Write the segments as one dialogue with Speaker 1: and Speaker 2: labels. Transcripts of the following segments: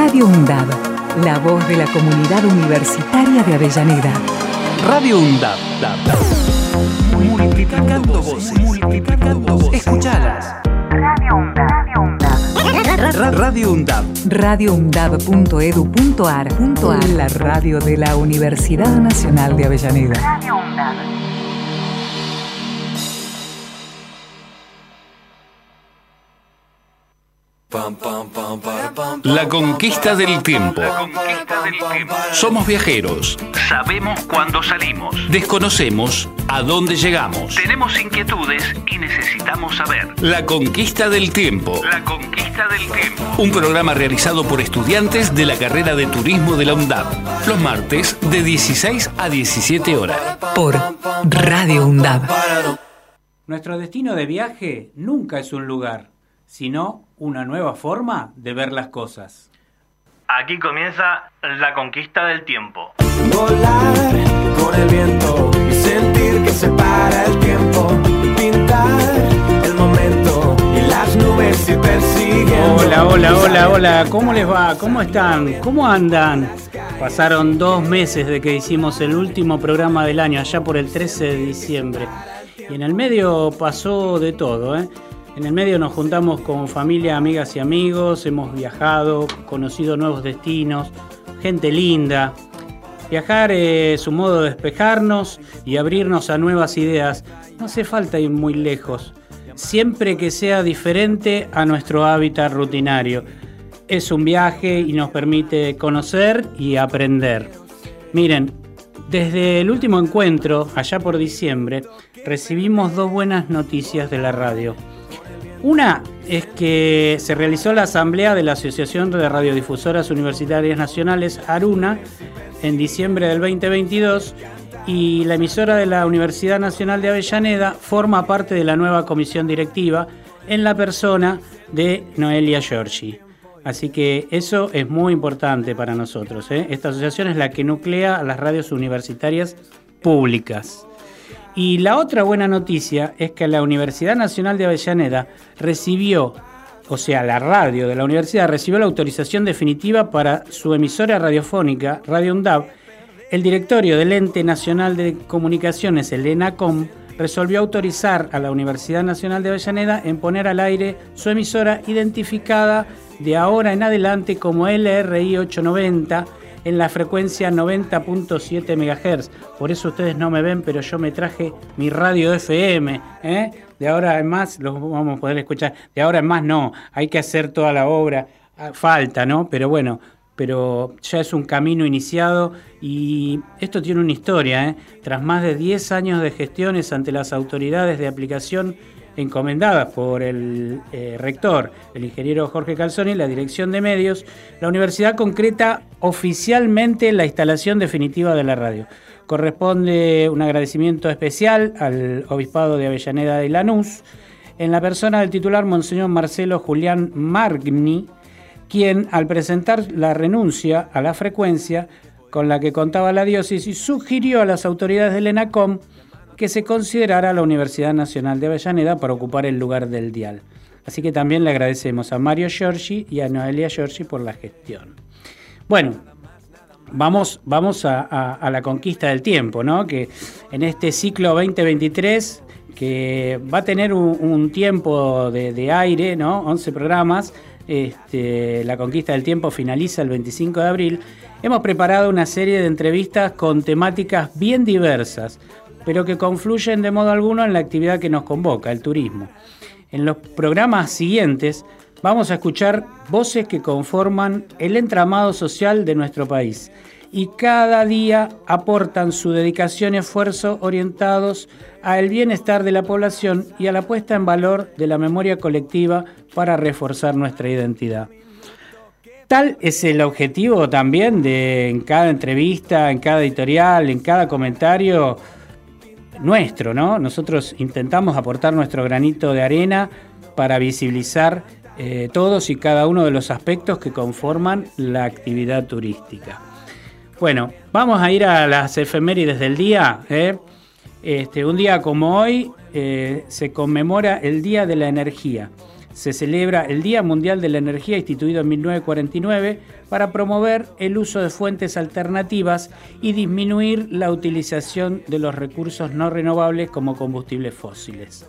Speaker 1: Radio UNDAB, la voz de la comunidad universitaria de Avellaneda.
Speaker 2: Radio UNDAB. Multiplicando voces. Multiplicando voces. Escuchalas.
Speaker 1: Radio UNDAB.
Speaker 2: Radio UNDAB.
Speaker 1: radioundab.edu.ar La radio de la Universidad Nacional de Avellaneda. Radio
Speaker 2: La conquista del tiempo. Somos viajeros.
Speaker 3: Sabemos cuándo salimos.
Speaker 2: Desconocemos a dónde llegamos.
Speaker 3: Tenemos inquietudes y necesitamos saber.
Speaker 2: La conquista del tiempo.
Speaker 3: La conquista del tiempo.
Speaker 2: Un programa realizado por estudiantes de la carrera de turismo de la UNDAP. Los martes de 16 a 17 horas.
Speaker 1: Por Radio UNDAB.
Speaker 4: Nuestro destino de viaje nunca es un lugar, sino una nueva forma de ver las cosas.
Speaker 3: Aquí comienza la conquista del tiempo.
Speaker 5: Volar con el viento y sentir que se para el tiempo. Pintar el momento y las nubes y persiguen.
Speaker 4: Hola, hola, hola, hola, ¿cómo les va? ¿Cómo están? ¿Cómo andan? Pasaron dos meses de que hicimos el último programa del año, allá por el 13 de diciembre. Y en el medio pasó de todo, ¿eh? En el medio nos juntamos con familia, amigas y amigos, hemos viajado, conocido nuevos destinos, gente linda. Viajar es un modo de despejarnos y abrirnos a nuevas ideas. No hace falta ir muy lejos, siempre que sea diferente a nuestro hábitat rutinario. Es un viaje y nos permite conocer y aprender. Miren, desde el último encuentro, allá por diciembre, recibimos dos buenas noticias de la radio. Una es que se realizó la asamblea de la Asociación de Radiodifusoras Universitarias Nacionales, ARUNA, en diciembre del 2022 y la emisora de la Universidad Nacional de Avellaneda forma parte de la nueva comisión directiva en la persona de Noelia Giorgi. Así que eso es muy importante para nosotros. ¿eh? Esta asociación es la que nuclea a las radios universitarias públicas. Y la otra buena noticia es que la Universidad Nacional de Avellaneda recibió, o sea, la radio de la universidad recibió la autorización definitiva para su emisora radiofónica, Radio UNDAB. El directorio del Ente Nacional de Comunicaciones, el ENACOM, resolvió autorizar a la Universidad Nacional de Avellaneda en poner al aire su emisora identificada de ahora en adelante como LRI 890 en la frecuencia 90.7 MHz. Por eso ustedes no me ven, pero yo me traje mi radio FM. ¿eh? De ahora en más los vamos a poder escuchar. De ahora en más no, hay que hacer toda la obra. Ah, Falta, ¿no? Pero bueno, pero ya es un camino iniciado y esto tiene una historia. ¿eh? Tras más de 10 años de gestiones ante las autoridades de aplicación encomendadas por el eh, rector, el ingeniero Jorge Calzoni, la dirección de medios, la universidad concreta oficialmente la instalación definitiva de la radio. Corresponde un agradecimiento especial al obispado de Avellaneda de Lanús, en la persona del titular Monseñor Marcelo Julián Margni, quien al presentar la renuncia a la frecuencia con la que contaba la diócesis, sugirió a las autoridades del ENACOM que se considerara la Universidad Nacional de Avellaneda para ocupar el lugar del dial. Así que también le agradecemos a Mario Giorgi y a Noelia Giorgi por la gestión. Bueno, vamos, vamos a, la conquista del tiempo, ¿no? Que en este ciclo 2023, que va a tener un, tiempo de, aire, ¿no? 11 programas, este, la conquista del tiempo finaliza el 25 de abril. Hemos preparado una serie de entrevistas con temáticas bien diversas pero que confluyen de modo alguno en la actividad que nos convoca, el turismo. En los programas siguientes vamos a escuchar voces que conforman el entramado social de nuestro país y cada día aportan su dedicación y esfuerzo orientados al bienestar de la población y a la puesta en valor de la memoria colectiva para reforzar nuestra identidad. Tal es el objetivo también de en cada entrevista, en cada editorial, en cada comentario, nuestro, ¿no? Nosotros intentamos aportar nuestro granito de arena para visibilizar eh, todos y cada uno de los aspectos que conforman la actividad turística. Bueno, vamos a ir a las efemérides del día. ¿eh? Este, un día como hoy eh, se conmemora el Día de la Energía. Se celebra el Día Mundial de la Energía instituido en 1949 para promover el uso de fuentes alternativas y disminuir la utilización de los recursos no renovables como combustibles fósiles.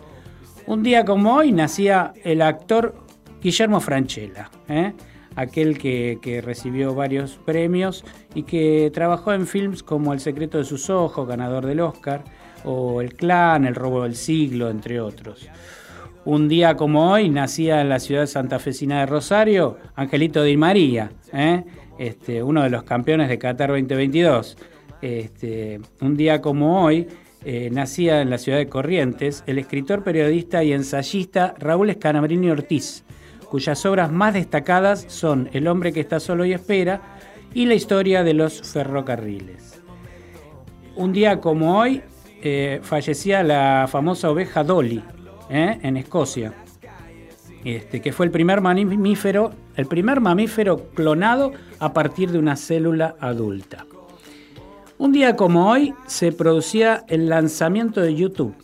Speaker 4: Un día como hoy nacía el actor Guillermo Franchella, ¿eh? aquel que, que, recibió varios premios y que trabajó en films como El secreto de sus ojos, ganador del Oscar, o El clan, El robo del siglo, entre otros. Un día como hoy nacía en la ciudad santafesina de Rosario Angelito Di María, ¿eh? este, uno de los campeones de Qatar 2022. Este, un día como hoy eh, nacía en la ciudad de Corrientes el escritor, periodista y ensayista Raúl Escanabrini Ortiz, cuyas obras más destacadas son El hombre que está solo y espera y La historia de los ferrocarriles. Un día como hoy eh, fallecía la famosa oveja Dolly ¿eh? en Escocia, este, que fue el primer mamífero, el primer mamífero clonado a partir de una célula adulta. Un día como hoy se producía el lanzamiento de YouTube,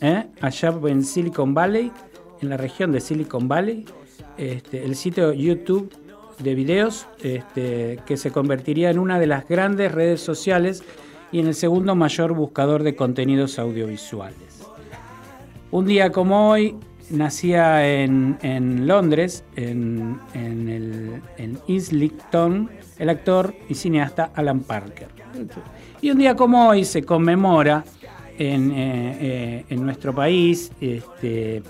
Speaker 4: ¿eh? allá en Silicon Valley, en la región de Silicon Valley, este, el sitio YouTube de videos este, que se convertiría en una de las grandes redes sociales y en el segundo mayor buscador de contenidos audiovisuales. Un día como hoy nacía en, Londres, en, el, Islington, el actor y cineasta Alan Parker. Y un día como hoy se conmemora en, eh, eh, nuestro país, este,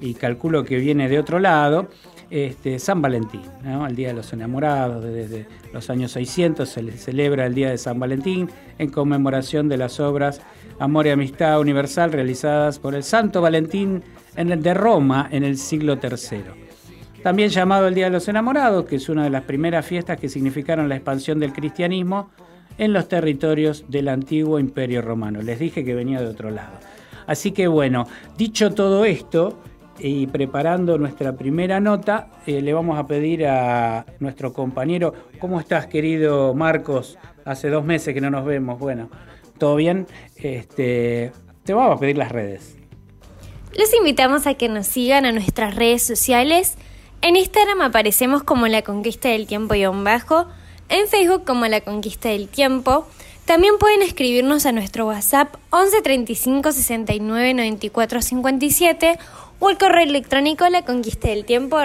Speaker 4: y calculo que viene de otro lado, este, San Valentín, el Día de los Enamorados. Desde los años 600 se celebra el Día de San Valentín en conmemoración de las obras Amor y Amistad Universal realizadas por el Santo Valentín en de Roma en el siglo III. También llamado el Día de los Enamorados, que es una de las primeras fiestas que significaron la expansión del cristianismo en los territorios del antiguo Imperio Romano. Les dije que venía de otro lado. Así que bueno, dicho todo esto, y preparando nuestra primera nota, eh, le vamos a pedir a nuestro compañero, ¿cómo estás querido Marcos? Hace dos meses que no nos vemos, bueno, ¿todo bien? Este, te vamos a pedir las redes.
Speaker 6: Los invitamos a que nos sigan a nuestras redes sociales. En Instagram aparecemos como La Conquista del Tiempo y bajo, en Facebook como La Conquista del Tiempo. También pueden escribirnos a nuestro WhatsApp 11 35 69 94 57 o el correo electrónico la conquista del tiempo.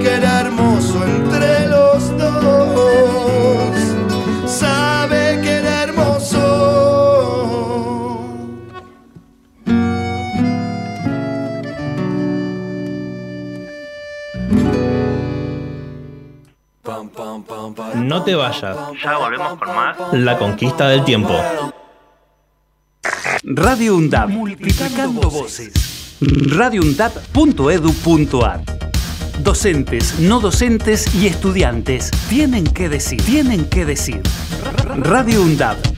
Speaker 7: Que era hermoso entre los dos, sabe que era hermoso.
Speaker 8: No te vayas.
Speaker 3: Ya volvemos con más.
Speaker 8: La conquista del tiempo.
Speaker 2: Radio UNDAP. Multiplicando voces. radioundap.edu.ar Docentes, no docentes y estudiantes tienen que decir, tienen que decir. Radio UNDAP.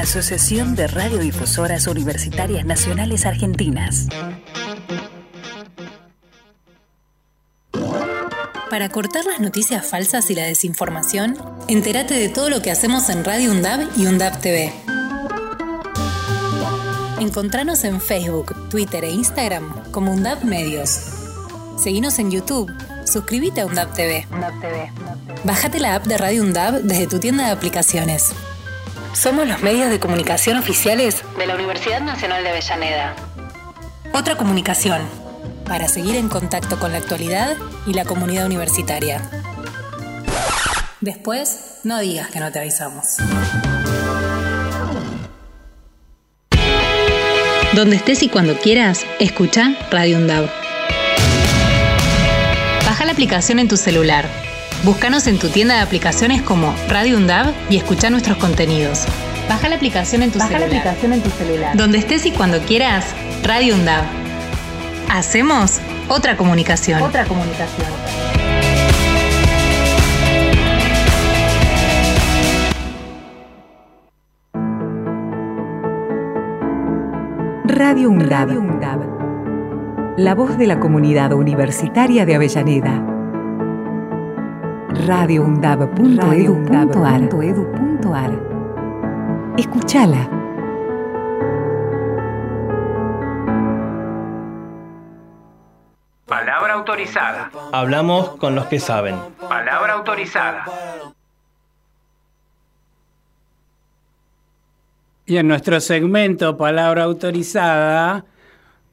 Speaker 1: Asociación de Radiodifusoras Universitarias Nacionales Argentinas.
Speaker 9: Para cortar las noticias falsas y la desinformación, entérate de todo lo que hacemos en Radio UNDAB y UNDAB TV. Encontranos en Facebook, Twitter e Instagram como UNDAB Medios. Seguinos en YouTube. Suscríbete a UNDAB TV. Bájate la app de Radio UNDAB desde tu tienda de aplicaciones. Somos los medios de comunicación oficiales de la Universidad Nacional de Avellaneda. Otra comunicación, para seguir en contacto con la actualidad y la comunidad universitaria. Después, no digas que no te avisamos. Donde estés y cuando quieras, escucha Radio UNDAB. Baja la aplicación en tu celular. Búscanos en tu tienda de aplicaciones como Radio UNDAB y escucha nuestros contenidos. Baja la aplicación en tu
Speaker 10: Baja la
Speaker 9: celular.
Speaker 10: aplicación en tu celular.
Speaker 9: Donde estés y cuando quieras, Radio UNDAB. Hacemos otra comunicación.
Speaker 10: Otra comunicación.
Speaker 1: Radio UNDAB. La voz de la comunidad universitaria de Avellaneda. radioundab.edu.ar Escúchala.
Speaker 3: Palabra autorizada.
Speaker 8: Hablamos con los que saben.
Speaker 3: Palabra autorizada.
Speaker 4: Y en nuestro segmento Palabra Autorizada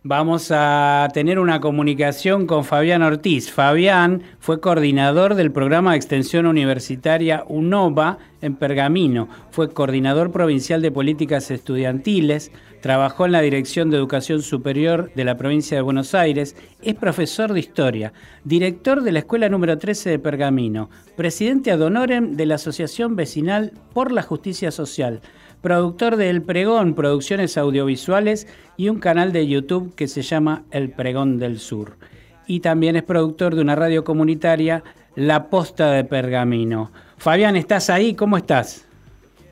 Speaker 4: Vamos a tener una comunicación con Fabián Ortiz. Fabián fue coordinador del programa de extensión universitaria UNOVA en Pergamino, fue coordinador provincial de políticas estudiantiles, trabajó en la Dirección de Educación Superior de la provincia de Buenos Aires, es profesor de historia, director de la Escuela número 13 de Pergamino, presidente ad honorem de la Asociación Vecinal por la Justicia Social productor de El Pregón, producciones audiovisuales y un canal de YouTube que se llama El Pregón del Sur. Y también es productor de una radio comunitaria, La Posta de Pergamino. Fabián, ¿estás ahí? ¿Cómo estás?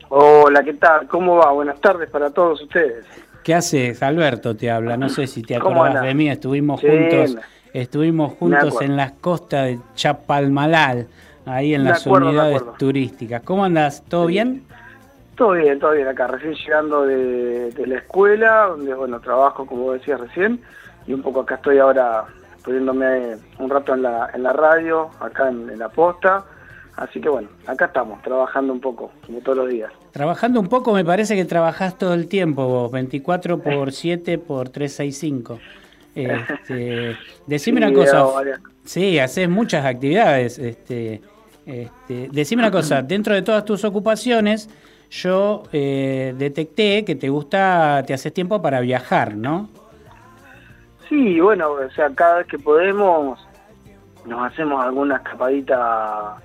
Speaker 11: Hola, ¿qué tal? ¿Cómo va? Buenas tardes para todos ustedes.
Speaker 4: ¿Qué haces? Alberto te habla. No sé si te acordás de mí. Estuvimos juntos, estuvimos juntos en las costas de Chapalmalal, ahí en las unidades turísticas. ¿Cómo andas? ¿Todo bien?
Speaker 11: Todo bien, todo bien acá, recién llegando de, la escuela, donde bueno, trabajo como decías recién, y un poco acá estoy ahora poniéndome un rato en la, en la radio, acá en, la posta, así que bueno, acá estamos, trabajando un poco, como todos los días.
Speaker 4: Trabajando un poco, me parece que trabajás todo el tiempo vos, 24 por 7 por 365. Este, decime una cosa, sí, haces muchas actividades, este, este, decime una cosa, dentro de todas tus ocupaciones, yo eh, detecté que te gusta, te haces tiempo para viajar, ¿no?
Speaker 11: Sí, bueno, o sea, cada vez que podemos nos hacemos alguna escapadita a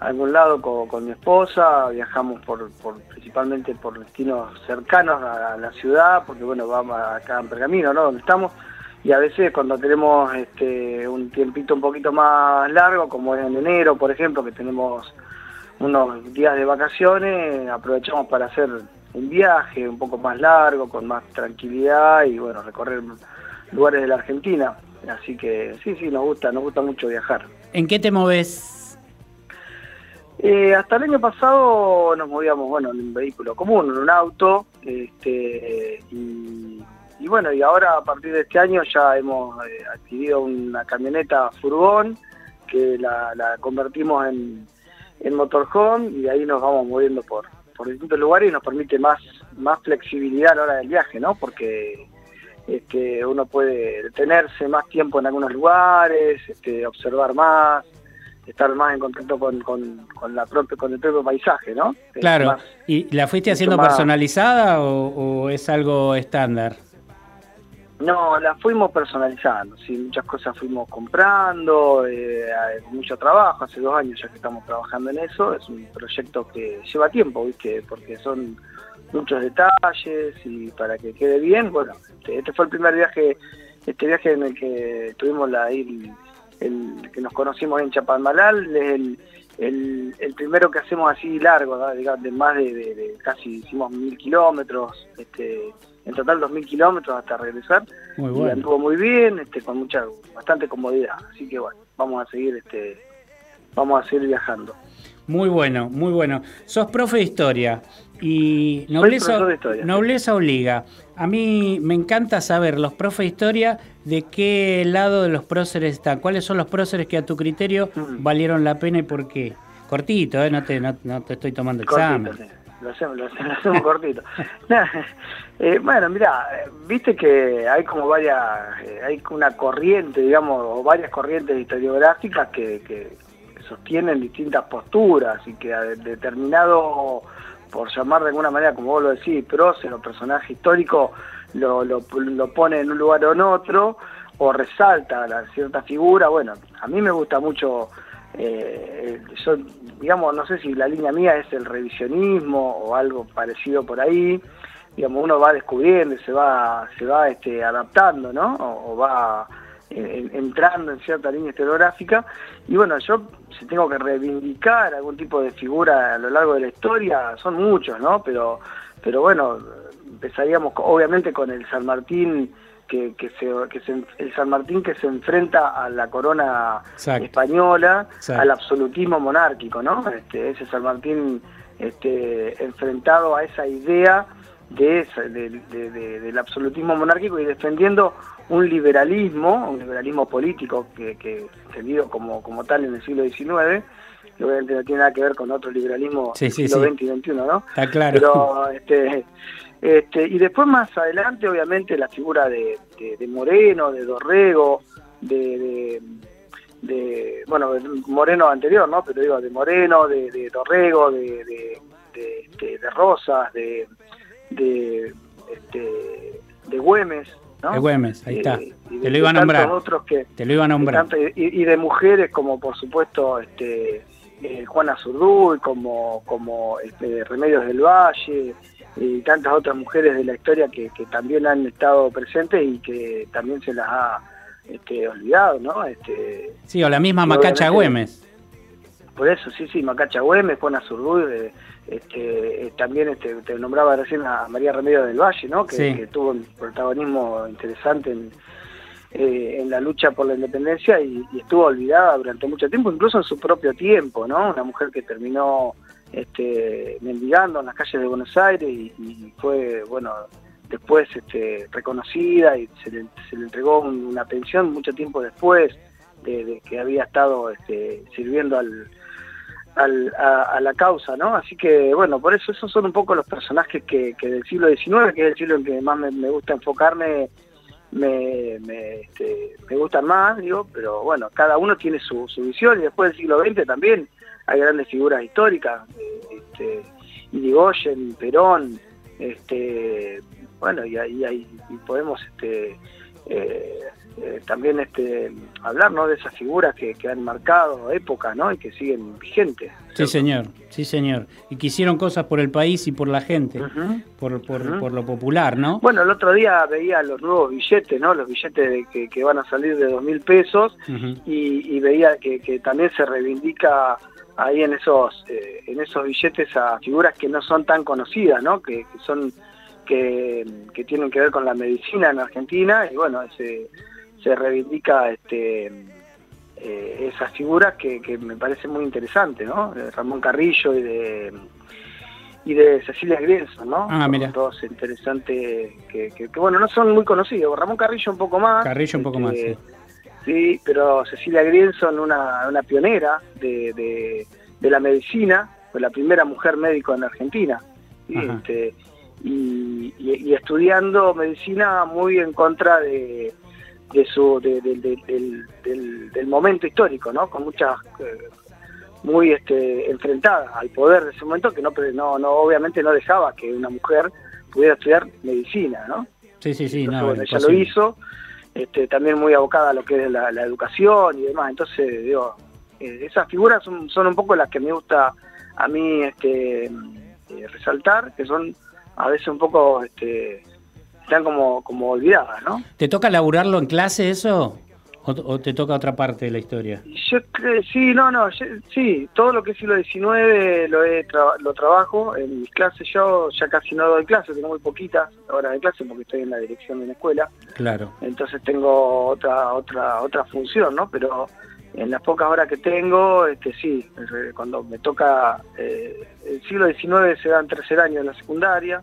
Speaker 11: algún lado con, mi esposa, viajamos por, principalmente por destinos cercanos a, la ciudad, porque bueno, vamos acá en Pergamino, ¿no? Donde estamos, y a veces cuando tenemos este, un tiempito un poquito más largo, como en enero, por ejemplo, que tenemos unos días de vacaciones, aprovechamos para hacer un viaje un poco más largo, con más tranquilidad y bueno, recorrer lugares de la Argentina. Así que sí, sí, nos gusta, nos gusta mucho viajar.
Speaker 4: ¿En qué te moves?
Speaker 11: Eh, hasta el año pasado nos movíamos, bueno, en un vehículo común, en un auto, este, y, bueno, y ahora a partir de este año ya hemos eh, adquirido una camioneta furgón que la convertimos en, en motorhome y de ahí nos vamos moviendo por, por distintos lugares y nos permite más, más flexibilidad a la hora del viaje, ¿no? Porque este, uno puede detenerse más tiempo en algunos lugares, este, observar más, estar más en contacto con, con, la propia, con el propio paisaje, ¿no?
Speaker 4: Claro, ¿y la fuiste haciendo personalizada o, o es algo estándar?
Speaker 11: No, la fuimos personalizando, sí, muchas cosas fuimos comprando, eh, mucho trabajo, hace dos años ya que estamos trabajando en eso, es un proyecto que lleva tiempo, ¿viste? porque son muchos detalles y para que quede bien, bueno, este, este fue el primer viaje, este viaje en el que tuvimos la el, el que nos conocimos en Chapalmalal, el, el, el, primero que hacemos así largo, digamos, de más de, de, casi hicimos mil kilómetros, este en total 2.000 kilómetros hasta regresar. Muy bueno. Y anduvo muy bien, este, con mucha, bastante comodidad. Así que bueno, vamos a seguir, este, vamos a seguir viajando.
Speaker 4: Muy bueno, muy bueno. Sos profe de historia y nobleza, nobleza obliga. A mí me encanta saber, los profes de historia, de qué lado de los próceres están. ¿Cuáles son los próceres que a tu criterio mm. valieron la pena y por qué? Cortito, ¿eh? no, te, no, te estoy tomando examen
Speaker 11: lo hacemos, lo hacemos, cortito. Eh, bueno, mira, viste que hay como varias, eh, hay una corriente, digamos, o varias corrientes historiográficas que, que sostienen distintas posturas y que a determinado, por llamar de alguna manera, como vos lo decís, prócer o personaje histórico, lo, lo, lo pone en un lugar o en otro, o resalta la cierta figura. Bueno, a mí me gusta mucho eh, yo, digamos, no sé si la línea mía es el revisionismo o algo parecido por ahí, digamos, uno va descubriendo, se va, se va este, adaptando, ¿no? O, va eh, entrando en cierta línea historiográfica, y bueno, yo si tengo que reivindicar algún tipo de figura a lo largo de la historia, son muchos, ¿no? Pero, pero bueno, empezaríamos obviamente con el San Martín que, que, se, que se, el San Martín que se enfrenta a la corona española, al absolutismo monárquico, ¿no? Este, ese San Martín este, enfrentado a esa idea de, esa- de- de- de- del absolutismo monárquico y defendiendo un liberalismo, un liberalismo político que, que entendido como, como tal en el siglo XIX, que obviamente no tiene nada que ver con otro liberalismo
Speaker 4: Sí,
Speaker 11: del
Speaker 4: sí,
Speaker 11: siglo
Speaker 4: sí.
Speaker 11: XX y XXI, ¿no?
Speaker 4: Está claro.
Speaker 11: Pero, este, este, y después más adelante, obviamente, la figura de, de- Moreno, de Dorrego, de, de- bueno, Moreno anterior, ¿no? Pero digo, de Moreno, de, de Dorrego, de, de, de, este, de Rosas, de, de, este, de Güemes, ¿no?
Speaker 4: De Güemes, ahí
Speaker 11: Eh,
Speaker 4: está.
Speaker 11: de-
Speaker 4: Te lo iba a
Speaker 11: de
Speaker 4: nombrar.
Speaker 11: otros que,
Speaker 4: Te lo iba a nombrar.
Speaker 11: de tanto- y, y de mujeres como por supuesto este eh, Juana Zurduy, como, como este, Remedios del Valle y tantas otras mujeres de la historia que, que también han estado presentes y que también se las ha este, olvidado, ¿no? Este,
Speaker 4: Sí, o la misma Macacha Güemes.
Speaker 11: por eso, sí, sí, Macacha Güemes, Juana Zurduy, eh, este, eh, también este, te nombraba recién a María Remedios del Valle, ¿no? Que,
Speaker 4: Sí.
Speaker 11: que tuvo un protagonismo interesante en, eh, en la lucha por la independencia y, y estuvo olvidada durante mucho tiempo, incluso en su propio tiempo, ¿no? Una mujer que terminó este, mendigando en las calles de Buenos Aires y, y fue, bueno, después este, reconocida y se le, se le entregó un- una pensión mucho tiempo después de, de que había estado este, sirviendo al, al- a, la causa, ¿no? Así que, bueno, por eso esos son un poco los personajes que, que del siglo XIX, que es el siglo en que más me, gusta enfocarme, me, me, este, me gustan más, digo, pero bueno, cada uno tiene su, visión y después del siglo XX también hay grandes figuras históricas, este, Irigoyen, Perón, este, bueno, y ahí hay, y podemos este, eh, eh, también este, hablar ¿no? de esas figuras que, que han marcado época ¿no? y que siguen vigentes.
Speaker 4: Sí, señor, sí, señor. Y que hicieron cosas por el país y por la gente, por, por, por lo popular, ¿no?
Speaker 11: Bueno, el otro día veía los nuevos billetes, ¿no? Los billetes de que, que van a salir de dos mil pesos y, y veía que, que también se reivindica ahí en esos eh, en esos billetes a figuras que no son tan conocidas, ¿no? Que, que son que, que tienen que ver con la medicina en Argentina y bueno, se, se reivindica este eh, esas figuras que, que me parece muy interesante, ¿no? De Ramón Carrillo y de y de Cecilia Grienson, ¿no?
Speaker 4: Ah,
Speaker 11: Son
Speaker 4: mira.
Speaker 11: Dos interesantes que, que- que, bueno, no son muy conocidos. Ramón Carrillo un poco más.
Speaker 4: Carrillo un poco más,
Speaker 11: este,
Speaker 4: sí.
Speaker 11: Sí, pero Cecilia Grienson, una, una pionera de, de, de la medicina, fue la primera mujer médico en Argentina. Este, y, y- y estudiando medicina muy en contra de, de su de- de- de- del, del- del momento histórico, ¿no? Con muchas eh, muy este, enfrentada al poder de ese momento que no, no, no obviamente no dejaba que una mujer pudiera estudiar medicina, ¿no?
Speaker 4: Sí, sí, sí.
Speaker 11: Entonces,
Speaker 4: no,
Speaker 11: bueno, ella lo hizo, este, también muy abocada a lo que es la, la educación y demás. Entonces, digo, eh, esas figuras son, son un poco las que me gusta a mí este, eh, resaltar, que son a veces un poco, este, están como, como olvidadas, ¿no?
Speaker 4: ¿Te toca laburarlo en clase eso? ¿O, o te toca otra parte de la historia?
Speaker 11: Yo sí, no, no, yo- sí, todo lo que es siglo XIX lo, he tra- lo trabajo en mis clases. Yo ya casi no doy clases, tengo muy poquitas horas de clase porque estoy en la dirección de una escuela.
Speaker 4: Claro.
Speaker 11: entonces tengo otra otra otra función no pero en las pocas horas que tengo este sí eh, cuando me toca eh, el siglo XIX se dan tercer año en la secundaria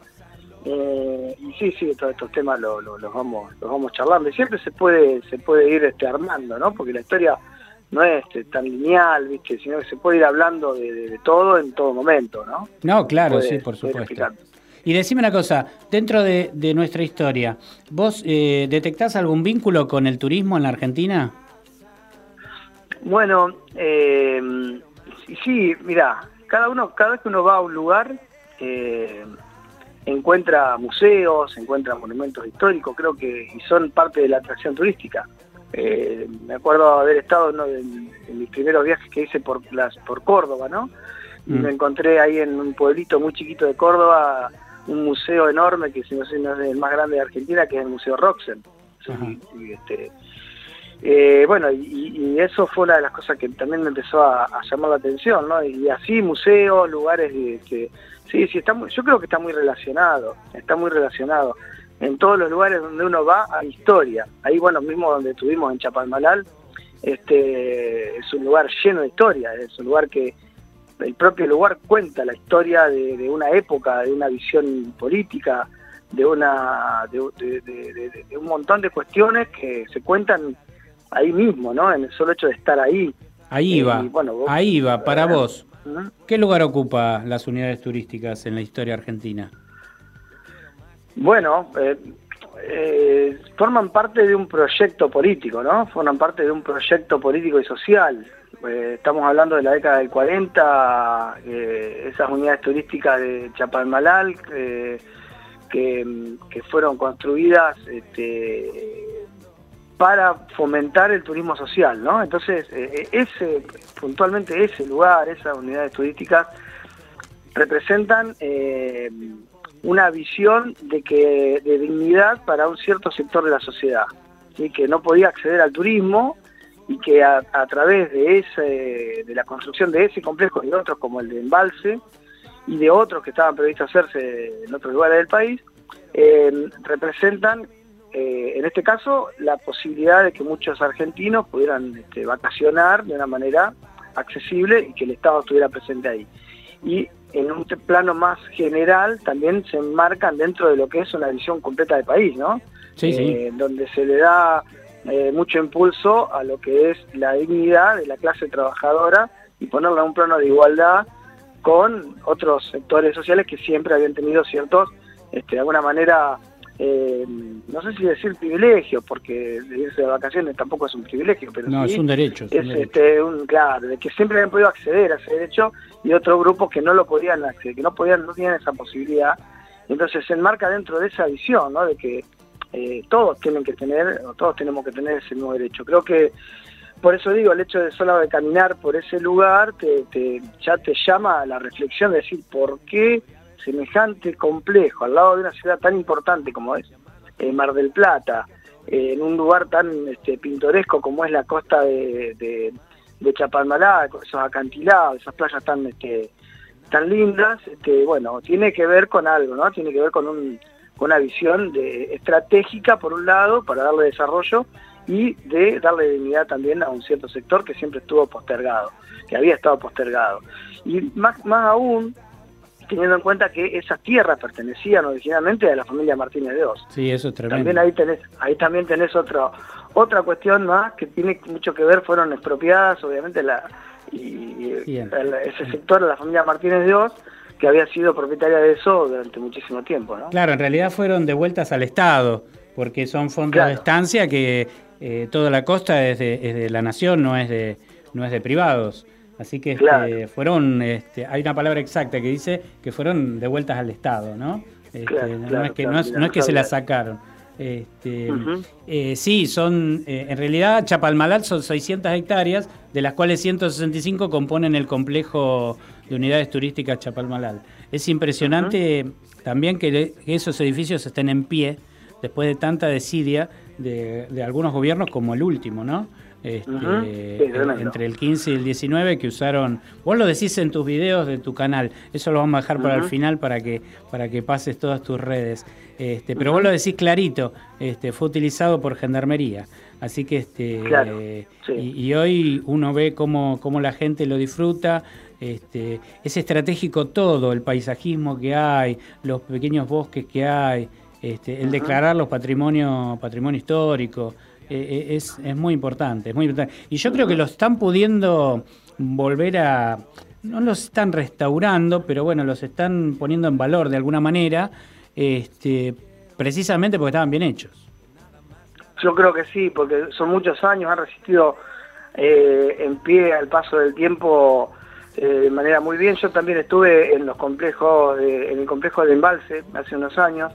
Speaker 11: eh, y sí sí todos estos temas lo- lo- los vamos los vamos charlando. Y siempre se puede se puede ir este armando no porque la historia no es este, tan lineal viste sino que se puede ir hablando de, de- de todo en todo momento no
Speaker 4: No, claro,
Speaker 11: Puede-
Speaker 4: sí, por supuesto. Y decime una cosa, dentro de, de nuestra historia, ¿vos eh, detectás algún vínculo con el turismo en la Argentina?
Speaker 11: Bueno, eh, sí, sí, mira, cada uno, cada vez que uno va a un lugar, eh, encuentra museos, encuentra monumentos históricos, creo que y son parte de la atracción turística. Eh, me acuerdo haber estado ¿no? en, en mis primeros viajes que hice por las por Córdoba, ¿no? Y
Speaker 4: Mm.
Speaker 11: me encontré ahí en un pueblito muy chiquito de Córdoba un museo enorme que si no sé, no es el más grande de Argentina, que es el Museo Roxen. Y, este, eh, bueno, y, y eso fue una de las cosas que también me empezó a, a llamar la atención, ¿no? Y así museos, lugares de- que sí, sí, está muy, yo creo que está muy relacionado, está muy relacionado. En todos los lugares donde uno va hay historia. Ahí, bueno, mismo donde estuvimos en Chapalmalal, este, es un lugar lleno de historia, es un lugar que el propio lugar cuenta la historia de, de una época, de una visión política, de una de, un montón de cuestiones que se cuentan ahí mismo, ¿no? En el solo hecho de estar ahí.
Speaker 4: Ahí va,
Speaker 11: y bueno, vos-
Speaker 4: ahí va, para vos. ¿Qué lugar ocupa las unidades turísticas en la historia argentina?
Speaker 11: Bueno, eh, eh, forman parte de un proyecto político, ¿no? Forman parte de un proyecto político y social. Eh, estamos hablando de la década del 40, eh, esas unidades turísticas de Chapalmalal que, que fueron construidas este, para fomentar el turismo social, ¿no? Entonces, eh, ese puntualmente ese lugar, esas unidades turísticas representan eh, una visión de que de dignidad para un cierto sector de la sociedad, ¿sí? que no podía acceder al turismo y que a, a través de ese de la construcción de ese complejo y de otros como el de Embalse y de otros que estaban previstos hacerse en otros lugares del país, eh, representan eh, en este caso la posibilidad de que muchos argentinos pudieran este, vacacionar de una manera accesible y que el Estado estuviera presente ahí. Y en un plano más general también se enmarcan dentro de lo que es una visión completa del país, ¿no?
Speaker 4: Sí, sí.
Speaker 11: Eh, donde se le da eh, mucho impulso a lo que es la dignidad de la clase trabajadora y ponerla en un plano de igualdad con otros sectores sociales que siempre habían tenido ciertos, este, de alguna manera, eh, no sé si decir privilegio, porque de irse de vacaciones tampoco es un privilegio, pero
Speaker 4: No,
Speaker 11: sí
Speaker 4: es un derecho. es un derecho.
Speaker 11: este, un claro, de que siempre habían podido acceder a ese derecho y otros grupos que no lo podían acceder, que no podían, no tenían esa posibilidad. Entonces se enmarca dentro de esa visión, ¿no? De que eh, todos tienen que tener, o todos tenemos que tener ese mismo derecho. Creo que por eso digo, el hecho de solo de caminar por ese lugar te, te- ya te llama a la reflexión de decir por qué semejante complejo al lado de una ciudad tan importante como es eh, Mar del Plata, eh, en un lugar tan este, pintoresco como es la costa de, de, Chapalmalá, esos acantilados, esas playas tan este, tan lindas, este, bueno, tiene que ver con algo, ¿no? Tiene que ver con, un, con una visión de, estratégica, por un lado, para darle desarrollo y de darle dignidad también a un cierto sector que siempre estuvo postergado, que había estado postergado. Y más, más aún, teniendo en cuenta que esas tierras pertenecían originalmente a la familia Martínez de Oz.
Speaker 4: Sí, eso es tremendo.
Speaker 11: También ahí tenés, ahí también tenés otro, otra cuestión más que tiene mucho que ver, fueron expropiadas, obviamente, la, y,
Speaker 4: Bien.
Speaker 11: ese sector de la familia Martínez de Oz, que había sido propietaria de eso durante muchísimo tiempo, ¿no?
Speaker 4: Claro, en realidad fueron devueltas al Estado, porque son fondos
Speaker 11: Claro.
Speaker 4: de estancia que eh, toda la costa es de, es de la nación, no es de, no es de privados. Así que este, fueron, este, hay una palabra exacta que dice que fueron devueltas al Estado, ¿no? Este,
Speaker 11: Claro,
Speaker 4: no,
Speaker 11: claro,
Speaker 4: es que, no, es, no es que se la
Speaker 11: sabía.
Speaker 4: sacaron. Este, eh, sí, son, eh, en realidad Chapalmalal son 600 hectáreas, de las cuales 165 componen el complejo de unidades turísticas Chapalmalal. Es impresionante también que, le- que esos edificios estén en pie después de tanta desidia de, de algunos gobiernos como el último, ¿no? Este.
Speaker 11: Sí, tremendo.
Speaker 4: entre el 15 y el 19 que usaron, vos lo decís en tus videos de tu canal, eso lo vamos a dejar para el final para que, para que pases todas tus redes. Este, pero vos lo decís clarito, este, fue utilizado por gendarmería. Así que este
Speaker 11: Claro,
Speaker 4: eh,
Speaker 11: sí.
Speaker 4: y, y hoy uno ve cómo, cómo la gente lo disfruta. Este, es estratégico todo, el paisajismo que hay, los pequeños bosques que hay, este, el declararlos patrimonio, patrimonio histórico. Eh, eh, es, es muy importante, es muy importante. Y yo creo que lo están pudiendo volver a. No los están restaurando, pero bueno, los están poniendo en valor de alguna manera, este, precisamente porque estaban bien hechos.
Speaker 11: Yo creo que sí, porque son muchos años, han resistido eh, en pie al paso del tiempo de manera muy bien. Yo también estuve en los complejos, de- en el complejo de embalse hace unos años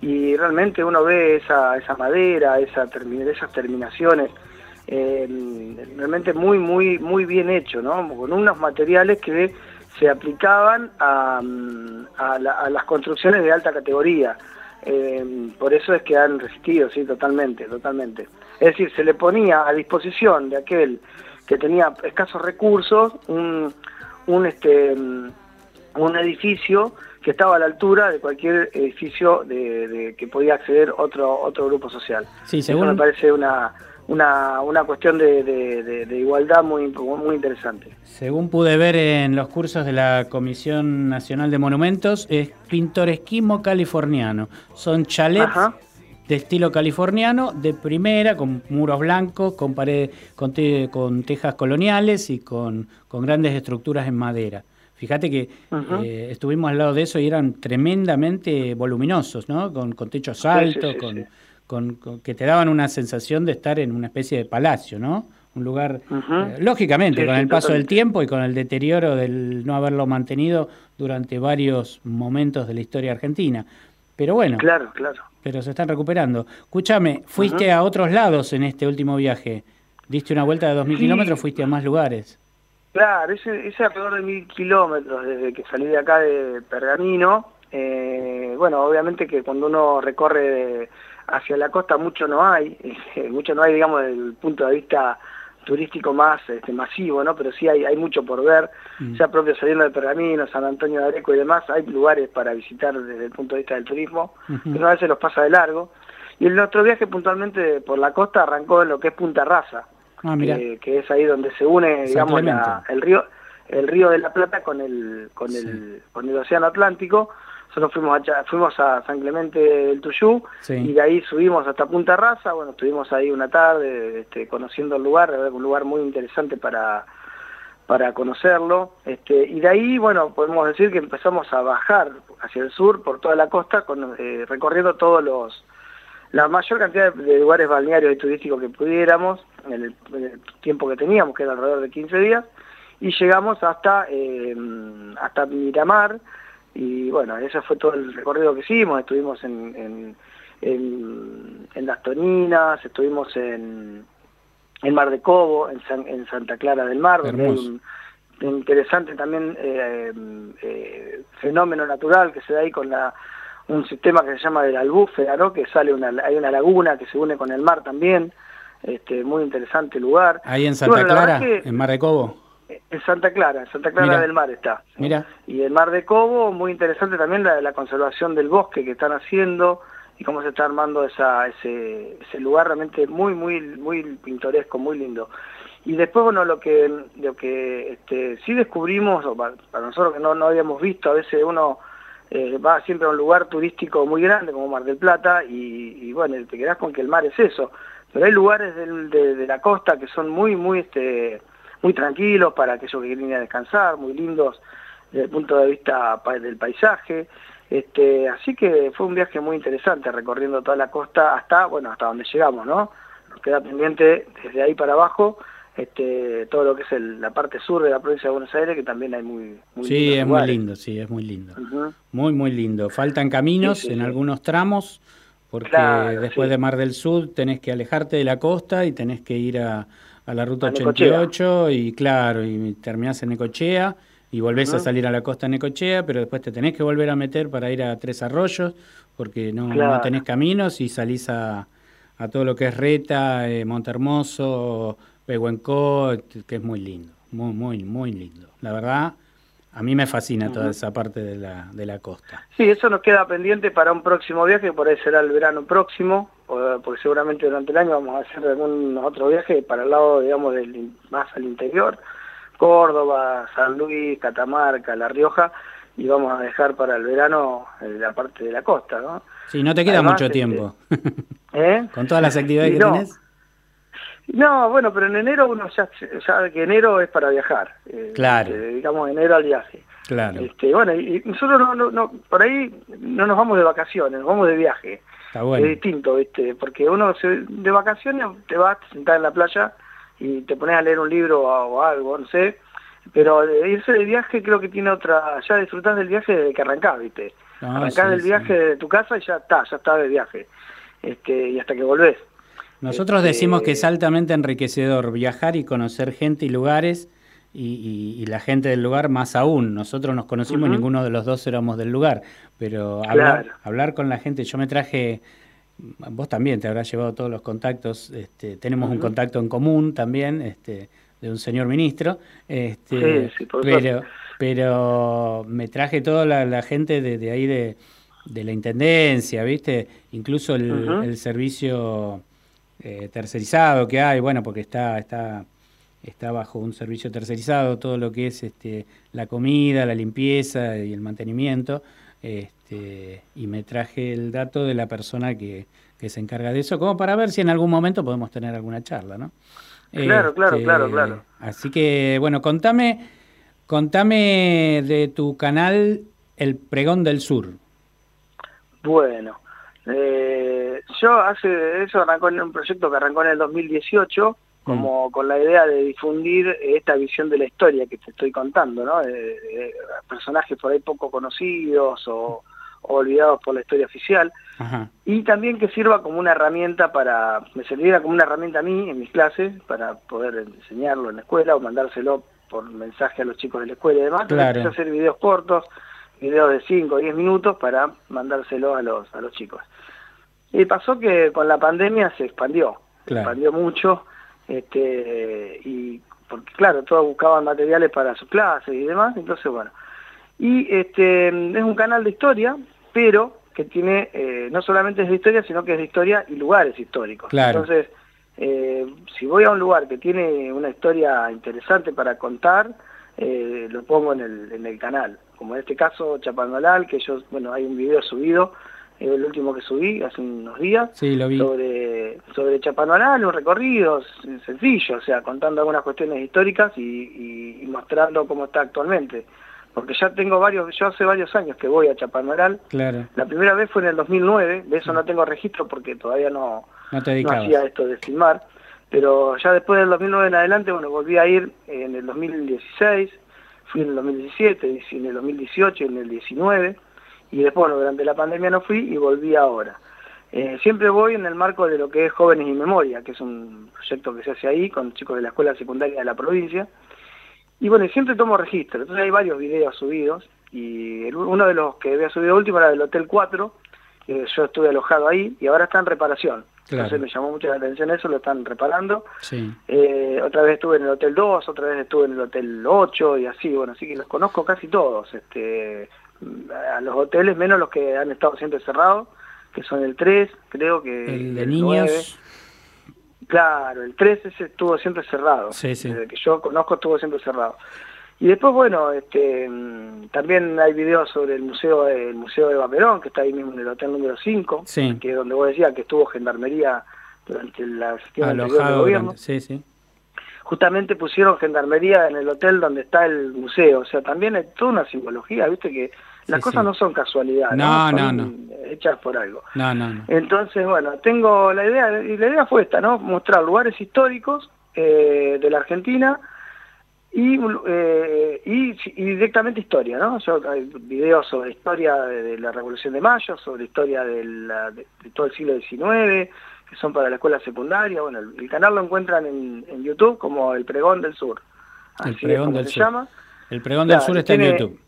Speaker 11: y realmente uno ve esa, esa madera, esa esas terminaciones, eh, realmente muy, muy, muy bien hecho, ¿no? Con unos materiales que se aplicaban a, mm, a la- a las construcciones de alta categoría. Eh, por eso es que han resistido, sí, totalmente, totalmente. Es decir, se le ponía a disposición de aquel que tenía escasos recursos un, un, este, mm, un edificio que estaba a la altura de cualquier edificio de, de- que podía acceder otro otro grupo social.
Speaker 4: Sí,
Speaker 11: Eso
Speaker 4: según-
Speaker 11: me parece una, una, una cuestión de, de- de- de igualdad muy, muy interesante.
Speaker 4: Según pude ver en los cursos de la Comisión Nacional de Monumentos, es pintoresquismo californiano. Son chalets
Speaker 11: Ajá.
Speaker 4: De estilo californiano, de primera, con muros blancos, con paredes, con, te- con tejas coloniales y con, con grandes estructuras en madera. Fíjate que eh, estuvimos al lado de eso y eran tremendamente voluminosos, ¿no? Con, con techos altos,
Speaker 11: sí, sí,
Speaker 4: con,
Speaker 11: sí.
Speaker 4: con- con- que te daban una sensación de estar en una especie de palacio, ¿no? Un lugar, eh, lógicamente, con el paso del tiempo y con el deterioro del no haberlo mantenido durante varios momentos de la historia argentina. Pero bueno,
Speaker 11: Claro, claro.
Speaker 4: Pero se están recuperando. Escúchame, fuiste a otros lados en este último viaje. Diste una vuelta de 2.000
Speaker 11: Sí.
Speaker 4: kilómetros, fuiste a más lugares.
Speaker 11: Claro, ese, ese alrededor de mil kilómetros desde que salí de acá de Pergamino. eh, bueno, obviamente que cuando uno recorre hacia la costa mucho no hay, mucho no hay, digamos, desde el punto de vista turístico más este, masivo, ¿no? Pero sí hay, hay mucho por ver,
Speaker 4: Mm.
Speaker 11: ya propio saliendo de Pergamino, San Antonio de Areco y demás, hay lugares para visitar desde el punto de vista del turismo, pero a veces los pasa de largo. Y el otro viaje puntualmente por la costa arrancó en lo que es Punta Raza,
Speaker 4: Ah, mira.
Speaker 11: que, que es ahí donde se une, digamos, la- el río el río de la Plata con el con el con el océano Atlántico. Nosotros fuimos allá, fuimos a San Clemente del Tuyú
Speaker 4: Sí.
Speaker 11: y de ahí subimos hasta Punta Raza. Bueno, estuvimos ahí una tarde este, conociendo el lugar, un lugar muy interesante para para conocerlo. Este, y de ahí, bueno, podemos decir que empezamos a bajar hacia el sur por toda la costa, con, eh, recorriendo todos los la mayor cantidad de, de lugares balnearios y turísticos que pudiéramos en el, en el tiempo que teníamos, que era alrededor de 15 días, y llegamos hasta eh, hasta Miramar y bueno, ese fue todo el recorrido que hicimos, estuvimos en, en, en, en Las Toninas, estuvimos en, en Mar de Cobo, en, San- en Santa Clara del Mar, donde hay
Speaker 4: Hermoso.
Speaker 11: un, un interesante también eh, eh, fenómeno natural que se da ahí con la un sistema que se llama de la albúfera, ¿no? que sale una, hay una laguna que se une con el mar también, este muy interesante lugar.
Speaker 4: Ahí en Santa
Speaker 11: bueno, la
Speaker 4: Clara,
Speaker 11: que-
Speaker 4: en Mar de Cobo.
Speaker 11: En Santa Clara, en Santa Clara del Mar está.
Speaker 4: Mira,
Speaker 11: Y el Mar de Cobo, muy interesante también la, la conservación del bosque que están haciendo y cómo se está armando esa, ese, ese lugar realmente muy, muy, muy pintoresco, muy lindo. Y después, bueno, lo que, lo que este, sí descubrimos, o para, para nosotros que no, no habíamos visto, a veces uno eh, va siempre a un lugar turístico muy grande como Mar del Plata y, y, bueno, te quedás con que el mar es eso. Pero hay lugares del- de, de la costa que son muy, muy, este, muy tranquilos para aquellos que quieren ir a descansar, muy lindos desde el punto de vista del paisaje. Este, así que fue un viaje muy interesante recorriendo toda la costa hasta, bueno, hasta donde llegamos, ¿no? Nos queda pendiente desde ahí para abajo este, todo lo que es el- la parte sur de la provincia de Buenos Aires, que también hay muy, muy
Speaker 4: sí, es muy lindo, sí, es muy lindo. Muy, muy lindo. Faltan caminos
Speaker 11: Sí, sí,
Speaker 4: en
Speaker 11: sí.
Speaker 4: algunos tramos, porque
Speaker 11: Claro,
Speaker 4: después de Mar del Sur tenés que alejarte de la costa y tenés que ir a, a la ruta
Speaker 11: A Necochea.
Speaker 4: 88 y claro, y terminás en Necochea y volvés a salir a la costa de Necochea, pero después te tenés que volver a meter para ir a Tres Arroyos, porque no, no tenés caminos y salís a, a todo lo que es Reta, eh, Montermoso, Pehuenco, que es muy lindo, muy, muy, muy lindo. La verdad, a mí me fascina toda esa parte de la, de la costa.
Speaker 11: Sí, eso nos queda pendiente para un próximo viaje, por ahí será el verano próximo, porque seguramente durante el año vamos a hacer algún otro viaje para el lado, digamos, del, más al interior, Córdoba, San Luis, Catamarca, La Rioja, y vamos a dejar para el verano eh, la parte de la costa, ¿no?
Speaker 4: Sí, no te queda
Speaker 11: Además,
Speaker 4: mucho
Speaker 11: este,
Speaker 4: tiempo.
Speaker 11: ¿Eh?
Speaker 4: Con todas las actividades que
Speaker 11: no.
Speaker 4: tenés.
Speaker 11: No, bueno, pero en enero uno ya sabe que enero es para viajar. eh,
Speaker 4: Claro.
Speaker 11: eh, digamos enero al viaje.
Speaker 4: Claro,
Speaker 11: Este, bueno, y y nosotros no, no, no, por ahí no nos vamos de vacaciones, nos vamos de viaje.
Speaker 4: Está bueno.
Speaker 11: Es distinto, ¿viste? Porque uno se- de vacaciones te vas, te sentás en la playa y te pones a leer un libro o, algo, no sé. Pero irse de viaje creo que tiene otra... Ya disfrutás del viaje desde que arrancás, ¿viste?
Speaker 4: Ah,
Speaker 11: arrancás
Speaker 4: sí,
Speaker 11: del
Speaker 4: sí.
Speaker 11: viaje de tu casa y ya está, ya está de viaje. Este, y hasta que volvés.
Speaker 4: Nosotros
Speaker 11: este-
Speaker 4: decimos que es altamente enriquecedor viajar y conocer gente y lugares y, y- y la gente del lugar más aún. Nosotros nos conocimos y
Speaker 11: Ujú.
Speaker 4: ninguno de los dos éramos del lugar, pero hablar,
Speaker 11: Claro.
Speaker 4: hablar con la gente, yo me traje, vos también te habrás llevado todos los contactos, este, tenemos un contacto en común también, este, de un señor ministro, este,
Speaker 11: Sí, sí, por
Speaker 4: pero, pero me traje toda la, la gente de, de ahí de, de la intendencia, ¿viste? Incluso el servicio eh, tercerizado que hay, bueno, porque está, está, está bajo un servicio tercerizado todo lo que es este, la comida, la limpieza y el mantenimiento. Este, y me traje el dato de la persona que, que se encarga de eso, como para ver si en algún momento podemos tener alguna charla, ¿no?
Speaker 11: Claro, claro,
Speaker 4: Este,
Speaker 11: claro, claro.
Speaker 4: Así que, bueno, contame, contame de tu canal El Pregón del Sur.
Speaker 11: Bueno, eh, yo hace eso arrancó en un proyecto que arrancó en el 2018 como con la idea de difundir esta visión de la historia que te estoy contando, ¿no? De, de personajes por ahí poco conocidos o, o olvidados por la historia oficial
Speaker 4: Ajá.
Speaker 11: y también que sirva como una herramienta para, me serviera como una herramienta a mí en mis clases para poder enseñarlo en la escuela o mandárselo por mensaje a los chicos de la escuela y demás. Entonces
Speaker 4: Claro.
Speaker 11: a hacer videos cortos, videos de 5 o 10 minutos para mandárselo a los, a los chicos. Y pasó que con la pandemia se expandió, se expandió mucho, este, y porque claro, todos buscaban materiales para sus clases y demás, entonces bueno. Y este es un canal de historia, pero que tiene, eh, no solamente es de historia, sino que es de historia y lugares históricos.
Speaker 4: Claro.
Speaker 11: Entonces, eh, si voy a un lugar que tiene una historia interesante para contar, eh, lo pongo en el, en el canal. Como en este caso, Chapalmalal, que yo, bueno, hay un video subido, el último que subí hace unos días,
Speaker 4: Sí, lo vi.
Speaker 11: sobre, sobre Chapalmalal, un recorrido sencillo, o sea, contando algunas cuestiones históricas y, y- y mostrando cómo está actualmente. Porque ya tengo varios, yo hace varios años que voy a Chapalmalal,
Speaker 4: Claro,
Speaker 11: la primera vez fue en el 2009, de eso no tengo registro porque todavía no,
Speaker 4: no te
Speaker 11: no
Speaker 4: dedicabas.
Speaker 11: hacía esto de filmar, pero ya después del 2009 en adelante, bueno, volví a ir en el 2016, fui en el 2017, y en el 2018 y en el 19, y después, bueno, durante la pandemia no fui y volví ahora. Eh, siempre voy en el marco de lo que es Jóvenes y Memoria, que es un proyecto que se hace ahí con chicos de la escuela secundaria de la provincia, y bueno, siempre tomo registro, entonces hay varios videos subidos, y uno de los que había subido último era del Hotel 4, que yo estuve alojado ahí, y ahora está en reparación.
Speaker 4: Claro.
Speaker 11: Entonces me llamó mucho la atención eso, lo están reparando.
Speaker 4: Sí.
Speaker 11: Eh, otra vez estuve en el Hotel 2, otra vez estuve en el Hotel 8 y así, bueno, así que los conozco casi todos, este, a los hoteles, menos los que han estado siempre cerrados, que son el 3, creo que
Speaker 4: El de
Speaker 11: el
Speaker 4: niños.
Speaker 11: 9. Claro, el 3 ese estuvo siempre cerrado.
Speaker 4: Sí, sí.
Speaker 11: Desde que yo conozco estuvo siempre cerrado. Y después, bueno, este, mm, también hay videos sobre el museo, el museo de Vaperón, que está ahí mismo en el hotel número 5,
Speaker 4: Sí.
Speaker 11: que es donde vos decías que estuvo gendarmería durante la gestión del gobierno
Speaker 4: Sí, sí.
Speaker 11: Justamente pusieron gendarmería en el hotel donde está el museo. O sea, también hay toda una simbología, viste que las
Speaker 4: Sí,
Speaker 11: cosas
Speaker 4: sí.
Speaker 11: no son casualidad,
Speaker 4: No,
Speaker 11: ¿no?
Speaker 4: no,
Speaker 11: Son hechas por algo.
Speaker 4: No, no, no.
Speaker 11: Entonces, bueno, tengo la idea, y la idea fue esta, ¿no? Mostrar lugares históricos eh, de la Argentina y, eh, y, y directamente historia, ¿no? Yo hay videos sobre historia de, de la Revolución de Mayo, sobre historia de, la- de- de todo el siglo XIX, que son para la escuela secundaria. Bueno, el, el canal lo encuentran en, en YouTube como El Pregón del Sur.
Speaker 4: El
Speaker 11: Así es
Speaker 4: Pregón
Speaker 11: como
Speaker 4: del
Speaker 11: se
Speaker 4: Sur.
Speaker 11: llama.
Speaker 4: El Pregón del Sur está en YouTube.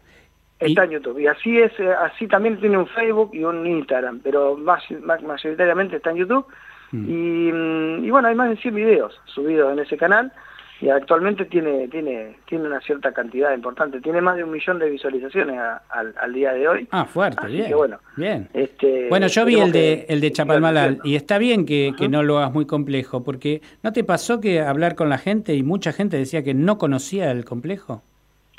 Speaker 11: Está en YouTube. Y así es, eh, así también tiene un Facebook y un Instagram, pero más, más- mayoritariamente está en YouTube.
Speaker 4: Mm.
Speaker 11: Y, mm, y bueno, hay más de 100 videos subidos en ese canal y actualmente tiene tiene tiene una cierta cantidad importante. Tiene más de un millón de visualizaciones a- al, al día de hoy.
Speaker 4: Ah, fuerte,
Speaker 11: Así
Speaker 4: bien.
Speaker 11: que bueno,
Speaker 4: Bien.
Speaker 11: este,
Speaker 4: Bueno, yo vi el de, el de Chapalmalal y está bien que, que no lo hagas muy complejo, porque ¿no te pasó que hablar con la gente y mucha gente decía que no conocía el complejo?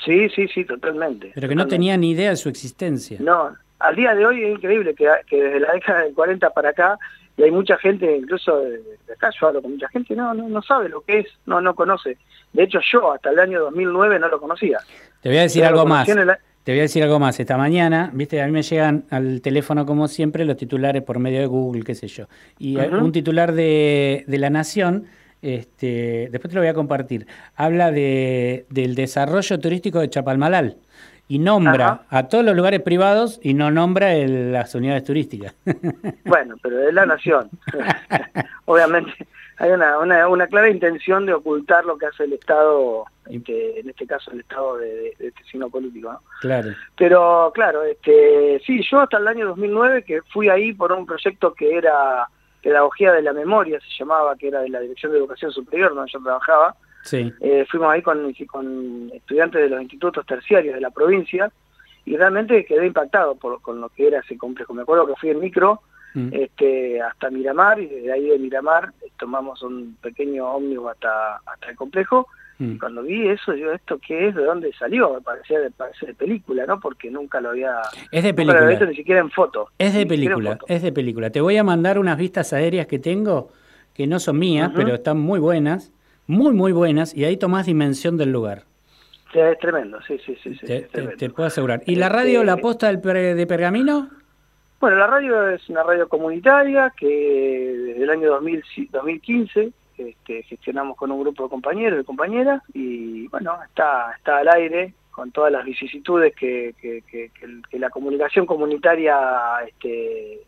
Speaker 11: Sí, sí, sí, totalmente.
Speaker 4: Pero que no tenía ni idea de su existencia.
Speaker 11: No, al día de hoy es increíble que, que desde la década del 40 para acá, y hay mucha gente, incluso de, de acá yo hablo con mucha gente, no, no, no sabe lo que es, no, no conoce. De hecho yo hasta el año 2009 no lo conocía.
Speaker 4: Te voy a decir algo más. Te voy a decir algo más. Esta mañana, viste, a mí me llegan al teléfono como siempre los titulares por medio de Google, qué sé yo. Y
Speaker 11: Ujú.
Speaker 4: un titular de, de La Nación, este, después te lo voy a compartir, habla de, del desarrollo turístico de Chapalmalal y nombra a todos los lugares privados y no nombra el- las unidades turísticas.
Speaker 11: Bueno, pero de la nación. Obviamente hay una, una, una clara intención de ocultar lo que hace el Estado, este, en este caso el Estado de, de- de este signo político, ¿no?
Speaker 4: claro.
Speaker 11: Pero claro, este, sí, yo hasta el año 2009 que fui ahí por un proyecto que era Pedagogía de la Memoria, se llamaba, que era de la Dirección de Educación Superior, donde yo trabajaba.
Speaker 4: Sí.
Speaker 11: Eh, fuimos ahí con, con estudiantes de los institutos terciarios de la provincia y realmente quedé impactado por, con lo que era ese complejo. Me acuerdo que fui en micro
Speaker 4: Mm.
Speaker 11: este, hasta Miramar y desde ahí de Miramar eh, tomamos un pequeño ómnibus hasta, hasta el complejo.
Speaker 4: Mm.
Speaker 11: Y cuando vi eso, yo, ¿esto qué es? ¿De dónde salió? Me parecía de, parecía de película, ¿no? Porque nunca lo había,
Speaker 4: Es de película.
Speaker 11: visto ni siquiera en foto.
Speaker 4: Es de película, es de película. Te voy a mandar unas vistas aéreas que tengo, que no son mías, pero están muy buenas, muy, muy buenas, y ahí tomás dimensión del lugar.
Speaker 11: Es tremendo, sí, sí, sí. sí,
Speaker 4: Te, puedo asegurar. ¿Y la radio,
Speaker 11: Este-
Speaker 4: la posta de Pergamino?
Speaker 11: Bueno, la radio es una radio comunitaria que desde el año 2000, 2015 este, gestionamos con un grupo de compañeros y compañeras y bueno, está, está al aire con todas las vicisitudes que, que- que la comunicación comunitaria este,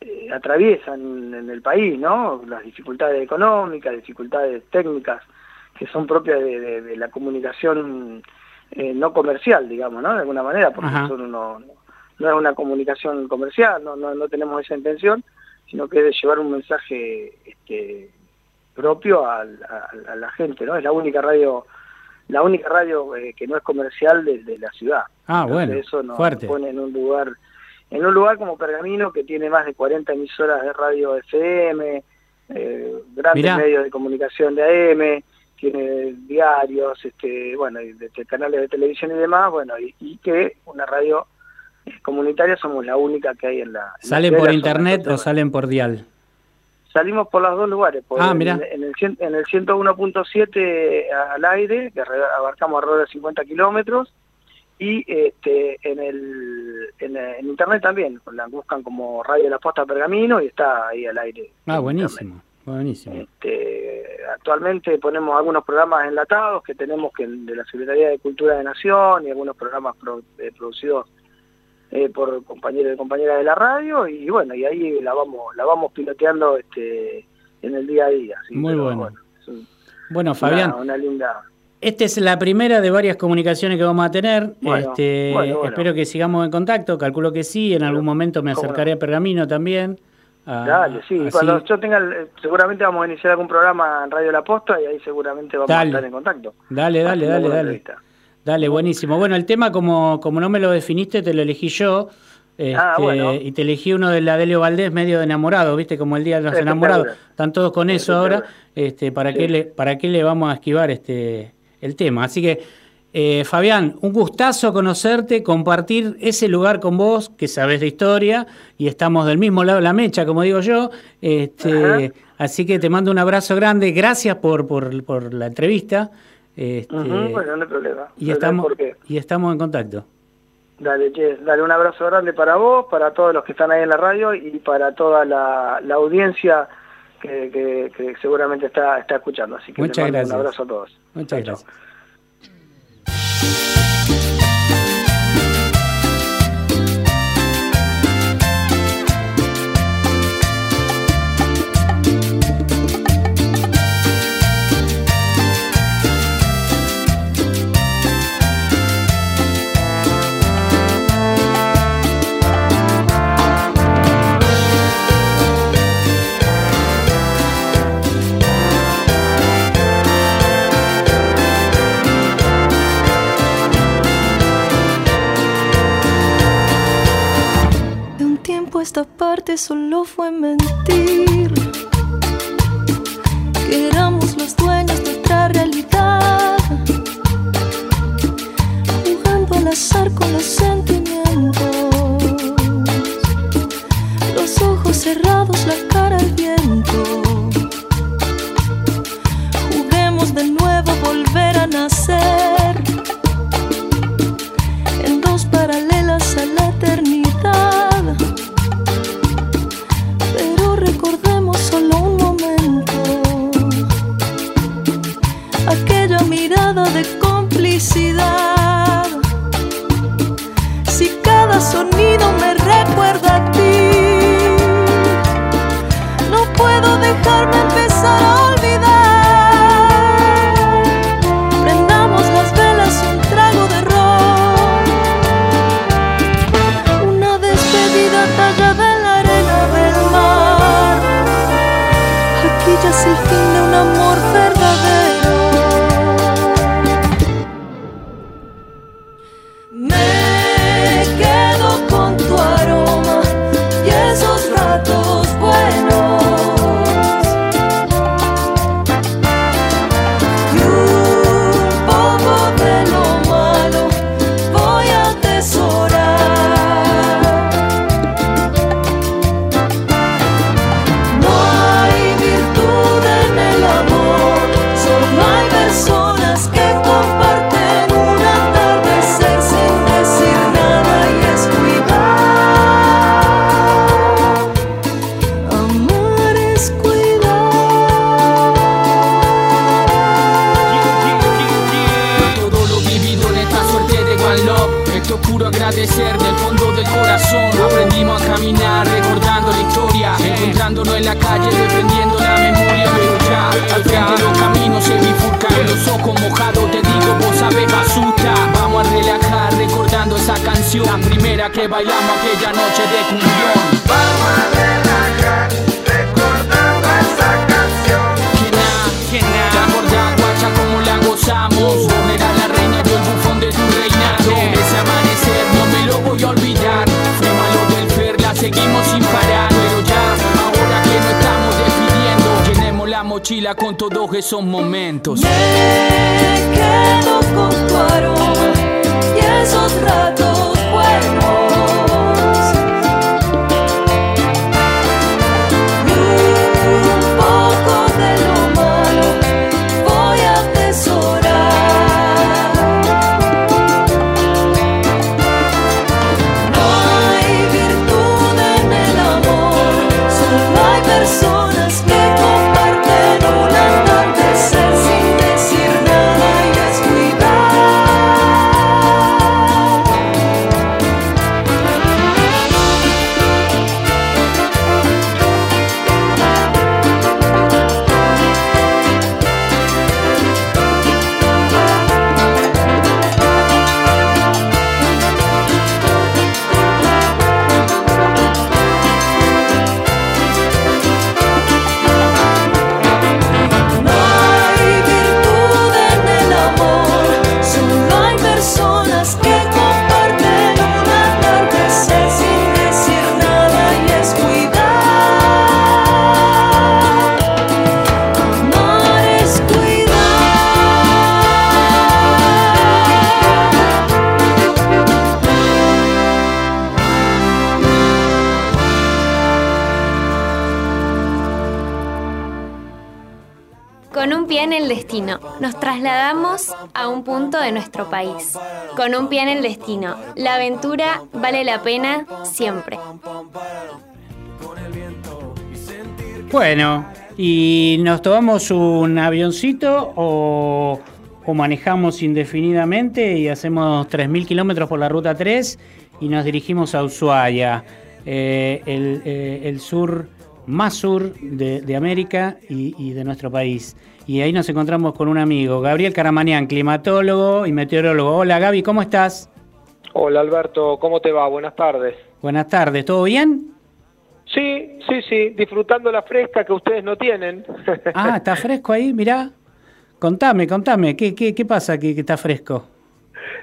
Speaker 11: eh, atraviesa en, el país, ¿no? Las dificultades económicas, dificultades técnicas que son propias de, de- de la comunicación eh, no comercial, digamos, ¿no? De alguna manera, porque
Speaker 4: Ajá.
Speaker 11: nosotros no, no, es una comunicación comercial, no, no, no tenemos esa intención, sino que es de llevar un mensaje este, propio al- a, a la gente, ¿no? Es la única radio la única radio eh, que no es comercial de, de la ciudad.
Speaker 4: Ah,
Speaker 11: Entonces,
Speaker 4: bueno,
Speaker 11: eso nos
Speaker 4: fuerte.
Speaker 11: pone en un lugar en un lugar como Pergamino que tiene más de 40 emisoras de radio FM, eh, grandes
Speaker 4: Mirá.
Speaker 11: medios de comunicación de AM, tiene diarios, este, bueno, y de, de canales de televisión y demás, bueno, y, y que una radio eh, comunitaria somos la única que hay en la. en la
Speaker 4: ¿Salen por internet o salen por dial?
Speaker 11: Salimos por los dos lugares, por
Speaker 4: Ah,
Speaker 11: el-
Speaker 4: mirá.
Speaker 11: en el, en el 101.7 al aire, que abarcamos alrededor de 50 kilómetros, y este, en, el, en, en internet también, la buscan como Radio La Posta Pergamino y está ahí al aire.
Speaker 4: Ah, buenísimo, buenísimo.
Speaker 11: Este, actualmente ponemos algunos programas enlatados que tenemos que de la Secretaría de Cultura de Nación y algunos programas pro- eh, producidos eh, por compañeros y compañeras de la radio y bueno y ahí la vamos la vamos piloteando este en el día a día ¿sí?
Speaker 4: Muy
Speaker 11: Pero,
Speaker 4: bueno.
Speaker 11: es un-
Speaker 4: Bueno,
Speaker 11: una-
Speaker 4: Fabián,
Speaker 11: una, linda
Speaker 4: esta es la primera de varias comunicaciones que vamos a tener.
Speaker 11: Bueno,
Speaker 4: Este,
Speaker 11: bueno, bueno.
Speaker 4: Espero que sigamos en contacto. Calculo que sí. En algún momento me acercaré a Pergamino también. Ah,
Speaker 11: dale sí
Speaker 4: así-
Speaker 11: cuando yo tenga seguramente vamos a iniciar algún programa en Radio La Posta y ahí seguramente vamos
Speaker 4: Dale.
Speaker 11: a estar en contacto
Speaker 4: Dale, dale, dale, dale.
Speaker 11: entrevista.
Speaker 4: Dale, buenísimo. Bueno, el tema, como, como no me lo definiste, te lo elegí yo. Este,
Speaker 11: Ah, bueno.
Speaker 4: Y te elegí uno de la Delio Valdés, medio de enamorado, ¿viste? Como el Día de los. Enamorados. Están todos con eso ahora. Este, ¿para,
Speaker 11: Sí.
Speaker 4: qué le, ¿Para qué le vamos a esquivar este el tema? Así que, eh, Fabián, un gustazo conocerte, compartir ese lugar con vos, que sabes de historia, y estamos del mismo lado de la mecha, como digo yo. Este, así que te mando un abrazo grande. Gracias por, por, por la entrevista. Este,
Speaker 11: bueno no hay problema
Speaker 4: y
Speaker 11: No
Speaker 4: estamos, y estamos en contacto.
Speaker 11: Dale, che, dale un abrazo grande para vos, para todos los que están ahí en la radio y para toda la, la audiencia que, que- que seguramente está, está escuchando. Así que les
Speaker 4: Muchas
Speaker 11: mando
Speaker 4: gracias.
Speaker 11: un abrazo a todos.
Speaker 4: Muchas gracias.
Speaker 12: Solo fue mentir con
Speaker 13: todos esos momentos.
Speaker 12: Me
Speaker 6: nos trasladamos a un punto de nuestro país. Con un pie en el destino, la aventura vale la pena siempre.
Speaker 4: Bueno, ¿y nos tomamos un avioncito o, o manejamos indefinidamente y hacemos 3.000 kilómetros por la ruta 3 y nos dirigimos a Ushuaia, eh, eh, el sur más sur de, de América y, y de nuestro país? Y ahí nos encontramos con un amigo, Gabriel Caramanian, climatólogo y meteorólogo. Hola Gaby, ¿cómo estás?
Speaker 14: Hola Alberto, ¿cómo te va? Buenas tardes.
Speaker 4: Buenas tardes, ¿todo bien?
Speaker 14: Sí, sí, sí, disfrutando la fresca que ustedes no tienen.
Speaker 4: Ah, está fresco ahí, mirá. Contame, contame, ¿qué, qué, qué pasa que, que está fresco?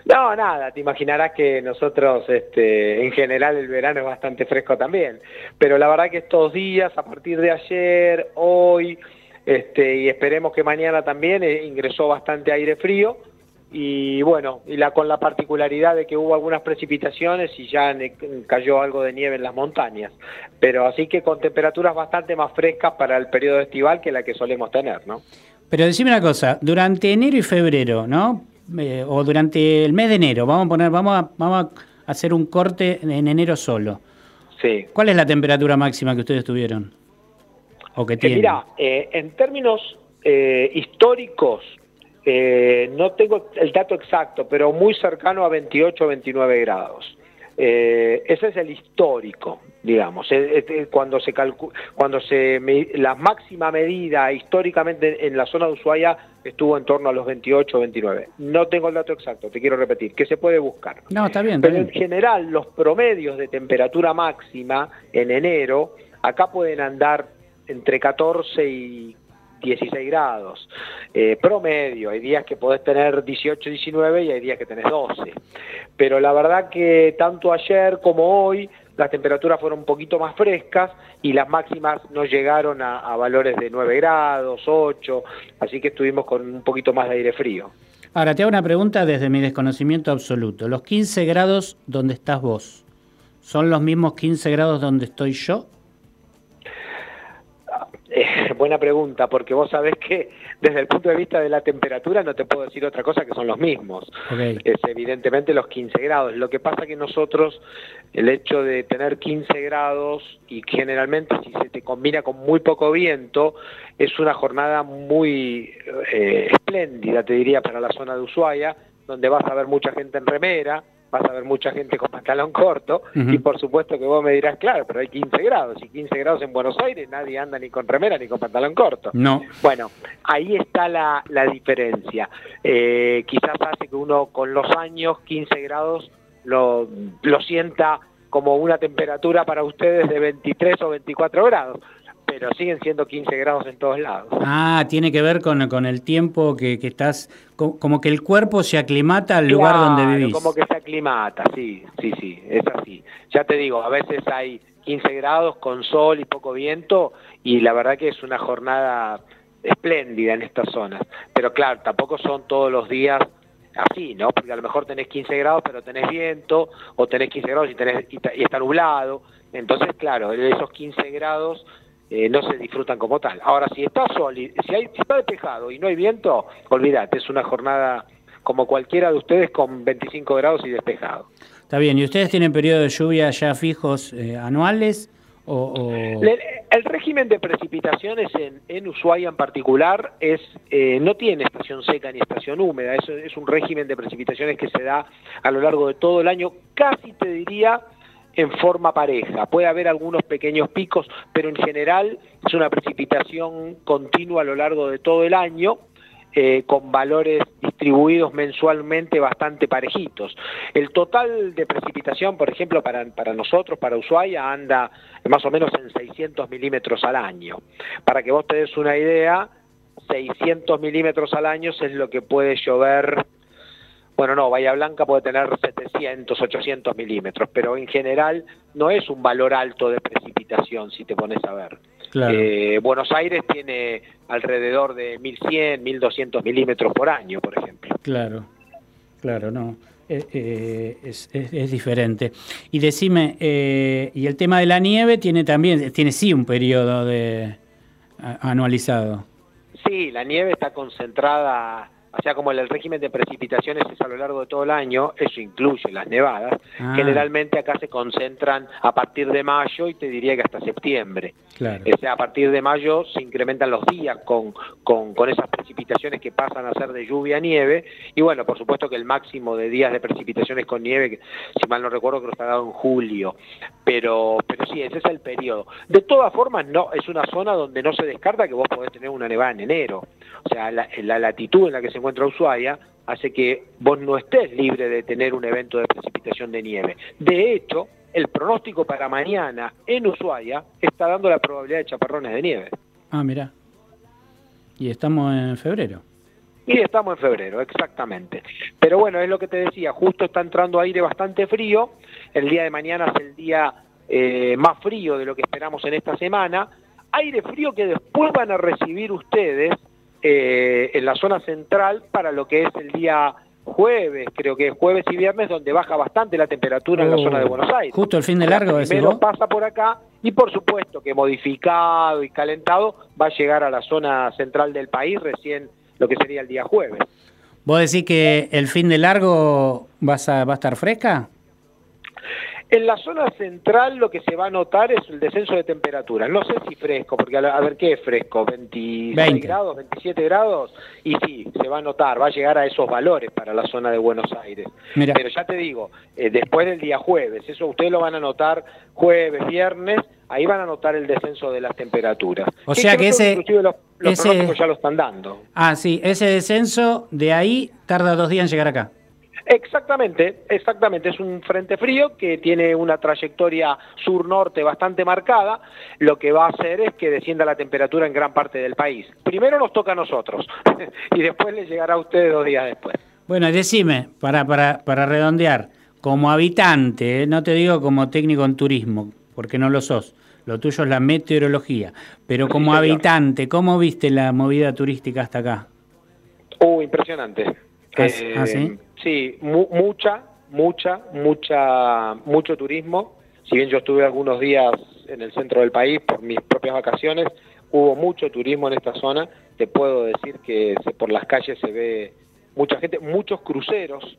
Speaker 14: No, nada, te imaginarás que nosotros, este, en general, el verano es bastante fresco también. Pero la verdad que estos días, a partir de ayer, hoy, este, y esperemos que mañana también, eh, ingresó bastante aire frío. Y bueno, y la, con la particularidad de que hubo algunas precipitaciones y ya cayó algo de nieve en las montañas. Pero así que con temperaturas bastante más frescas para el periodo estival que la que solemos tener, ¿no?
Speaker 4: Pero decime una cosa, durante enero y febrero, ¿no? Eh, o durante el mes de enero, vamos a poner, vamos a, vamos a hacer un corte en enero solo.
Speaker 14: Sí.
Speaker 4: ¿Cuál es la temperatura máxima que ustedes tuvieron? O que
Speaker 14: Eh,
Speaker 4: tienen.
Speaker 14: mira, eh, en términos eh, históricos, eh, no tengo el dato exacto, pero muy cercano a 28 o 29 grados. Eh, ese es el histórico, digamos. Cuando se calcu- cuando se la máxima medida históricamente en la zona de Ushuaia estuvo en torno a los 28 o 29. No tengo el dato exacto, te quiero repetir, que se puede buscar.
Speaker 4: No, está bien, está
Speaker 14: Pero en general, los promedios de temperatura máxima en enero, acá pueden andar entre 14 y 16 grados. Eh, promedio, hay días que podés tener 18, 19 y hay días que tenés 12. Pero la verdad que tanto ayer como hoy las temperaturas fueron un poquito más frescas y las máximas no llegaron a, a valores de 9 grados, 8, así que estuvimos con un poquito más de aire frío.
Speaker 4: Ahora te hago una pregunta desde mi desconocimiento absoluto. Los 15 grados donde estás vos, ¿son los mismos 15 grados donde estoy yo?
Speaker 14: Buena pregunta, porque vos sabés que desde el punto de vista de la temperatura no te puedo decir otra cosa que son los mismos. Es evidentemente los 15 grados. Lo que pasa que nosotros, el hecho de tener 15 grados y generalmente si se te combina con muy poco viento, es una jornada muy eh, espléndida, te diría, para la zona de Ushuaia, donde vas a ver mucha gente en remera, vas a ver mucha gente con pantalón corto y por supuesto que vos me dirás, claro, pero hay 15 grados y 15 grados en Buenos Aires nadie anda ni con remera ni con pantalón corto.
Speaker 4: No.
Speaker 14: Bueno, ahí está la, la diferencia. Eh, quizás hace que uno con los años 15 grados lo, lo sienta como una temperatura para ustedes de 23 o 24 grados, pero siguen siendo 15 grados en todos lados.
Speaker 4: Ah, tiene que ver con, con el tiempo que, que estás, co- como que el cuerpo se aclimata al lugar donde vivís.
Speaker 14: Como que se aclimata, sí, sí, sí, es así. Ya te digo, a veces hay 15 grados con sol y poco viento y la verdad que es una jornada espléndida en estas zonas. Pero claro, tampoco son todos los días así, ¿no? Porque a lo mejor tenés 15 grados pero tenés viento o tenés 15 grados y, tenés, y está nublado. Entonces, claro, esos 15 grados eh, no se disfrutan como tal. Ahora, si está sol, y- si, hay, si está despejado y no hay viento, olvídate, es una jornada como cualquiera de ustedes con 25 grados y despejado.
Speaker 4: Está bien, ¿y ustedes tienen periodos de lluvia ya fijos eh, anuales? O,
Speaker 14: El régimen de precipitaciones en, en Ushuaia en particular es eh, no tiene estación seca ni estación húmeda, es, es un régimen de precipitaciones que se da a lo largo de todo el año, casi te diría en forma pareja. Puede haber algunos pequeños picos, pero en general es una precipitación continua a lo largo de todo el año. eh, con valores distribuidos mensualmente bastante parejitos. El total de precipitación, por ejemplo, para, para nosotros, para Ushuaia, anda más o menos en 600 milímetros al año. Para que vos te des una idea, 600 milímetros al año es lo que puede llover, bueno, no, Bahía Blanca puede tener 700, 800 milímetros, pero en general no es un valor alto de precipitación, si te pones a ver.
Speaker 4: Claro.
Speaker 14: Eh, Buenos Aires tiene alrededor de 1100, 1200 milímetros por año, por ejemplo.
Speaker 4: Claro, claro, no. Eh, eh, es, es- es diferente. Y decime, eh, y el tema de la nieve tiene también, tiene sí un periodo de a- anualizado.
Speaker 14: Sí, la nieve está concentrada, o sea, como el régimen de precipitaciones es a lo largo de todo el año, eso incluye las nevadas,
Speaker 4: Ah.
Speaker 14: generalmente acá se concentran a partir de mayo y te diría que hasta septiembre.
Speaker 4: Claro.
Speaker 14: O sea, a partir de mayo se incrementan los días con, con, con esas precipitaciones que pasan a ser de lluvia a nieve. Y bueno, por supuesto que el máximo de días de precipitaciones con nieve, que, si mal no recuerdo, creo que está dado en julio. Pero, pero sí, ese es el periodo. De todas formas, no es una zona donde no se descarta que vos podés tener una nevada en enero. O sea, la, la latitud en la que se encuentra Ushuaia hace que vos no estés libre de tener un evento de precipitación de nieve. De hecho, el pronóstico para mañana en Ushuaia está dando la probabilidad de chaparrones de nieve.
Speaker 4: Ah, mira. Y estamos en febrero.
Speaker 14: Y estamos en febrero, exactamente. Pero bueno, es lo que te decía, justo está entrando aire bastante frío, el día de mañana es el día eh, más frío de lo que esperamos en esta semana, aire frío que después van a recibir ustedes eh, en la zona central para lo que es el día jueves, creo que es jueves y viernes, donde baja bastante la temperatura en la zona de Buenos Aires.
Speaker 4: Justo el fin de largo, decís
Speaker 14: Primero
Speaker 4: vos.
Speaker 14: pasa por acá y por supuesto que modificado y calentado va a llegar a la zona central del país recién lo que sería el día jueves.
Speaker 4: ¿Vos decís que el fin de largo vas a, va a estar fresca?
Speaker 14: En la zona central lo que se va a notar es el descenso de temperatura. No sé si fresco, porque a, la- a ver qué es fresco, 26
Speaker 4: 20.
Speaker 14: grados, 27 grados, y sí, se va a notar, va a llegar a esos valores para la zona de Buenos Aires. Pero ya te digo, eh, después del día jueves, eso ustedes lo van a notar jueves, viernes, ahí van a notar el descenso de las temperaturas.
Speaker 4: O sea que ese-
Speaker 14: inclusive los, los
Speaker 4: ese-
Speaker 14: ya lo están dando.
Speaker 4: Ah, sí, ese descenso de ahí tarda dos días en llegar acá.
Speaker 14: Exactamente, exactamente. Es un frente frío que tiene una trayectoria sur-norte bastante marcada. Lo que va a hacer es que descienda la temperatura en gran parte del país. Primero nos toca a nosotros y después les llegará a ustedes dos días después.
Speaker 4: Bueno, decime, para, para, para redondear, como habitante, eh, no te digo como técnico en turismo, porque no lo sos, lo tuyo es la meteorología, pero como habitante, ¿cómo viste la movida turística hasta acá?
Speaker 14: Uh, impresionante.
Speaker 4: ¿Ah,
Speaker 14: Eh,
Speaker 4: ah, sí?
Speaker 14: Sí, mu- mucha, mucha, mucha, mucho turismo. Si bien yo estuve algunos días en el centro del país por mis propias vacaciones, hubo mucho turismo en esta zona. Te puedo decir que por las calles se ve mucha gente, muchos cruceros.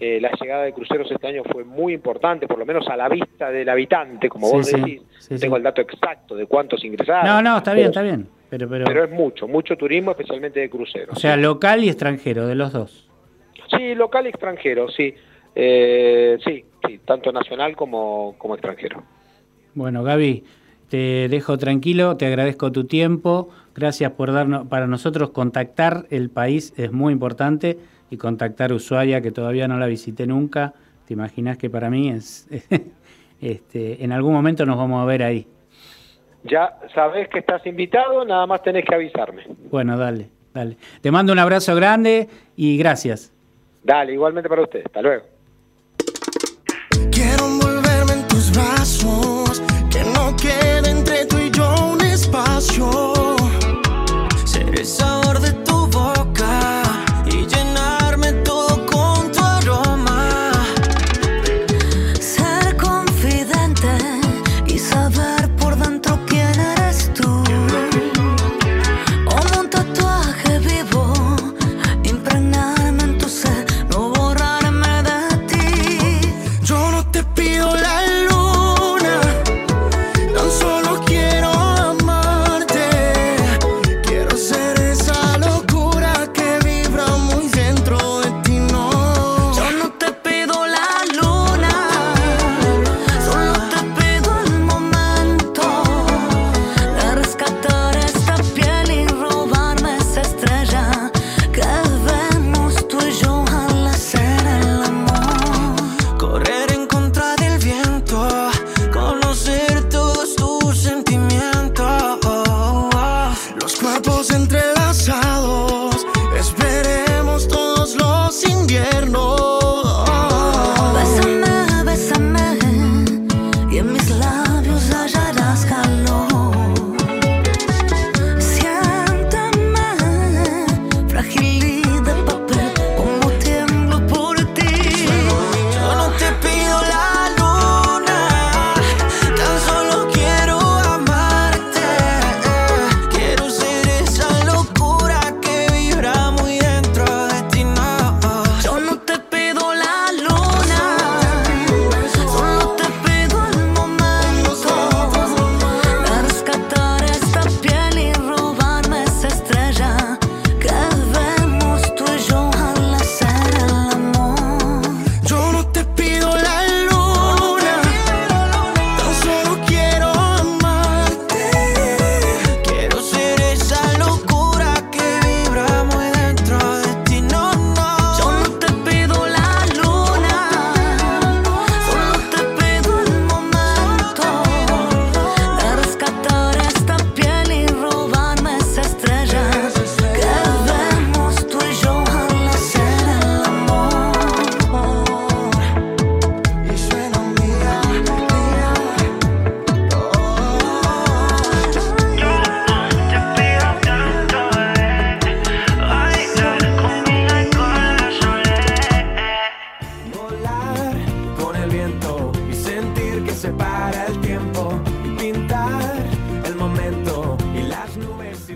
Speaker 14: Eh, la llegada de cruceros este año fue muy importante, por lo menos a la vista del habitante, como
Speaker 4: Sí,
Speaker 14: vos decís.
Speaker 4: sí,
Speaker 14: Tengo el dato exacto de cuántos ingresaron.
Speaker 4: No, no, está bien, está bien, pero, pero,
Speaker 14: Pero es mucho, mucho turismo, especialmente de cruceros.
Speaker 4: o sea, local y extranjero, de los dos.
Speaker 14: Sí, local y extranjero, sí. Eh, sí, sí, tanto nacional como, como extranjero.
Speaker 4: Bueno, Gaby, te dejo tranquilo, te agradezco tu tiempo, gracias por darnos, para nosotros contactar el país es muy importante y contactar Ushuaia, que todavía no la visité nunca, te imaginas que para mí es, este, en algún momento nos vamos a ver ahí.
Speaker 14: Ya sabes que estás invitado, nada más tenés que avisarme.
Speaker 4: Bueno, dale, dale. Te mando un abrazo grande y gracias.
Speaker 14: Dale, igualmente para usted. Hasta luego.
Speaker 5: Quiero envolverme en tus brazos, que no quede entre tú y yo un espacio. Ser el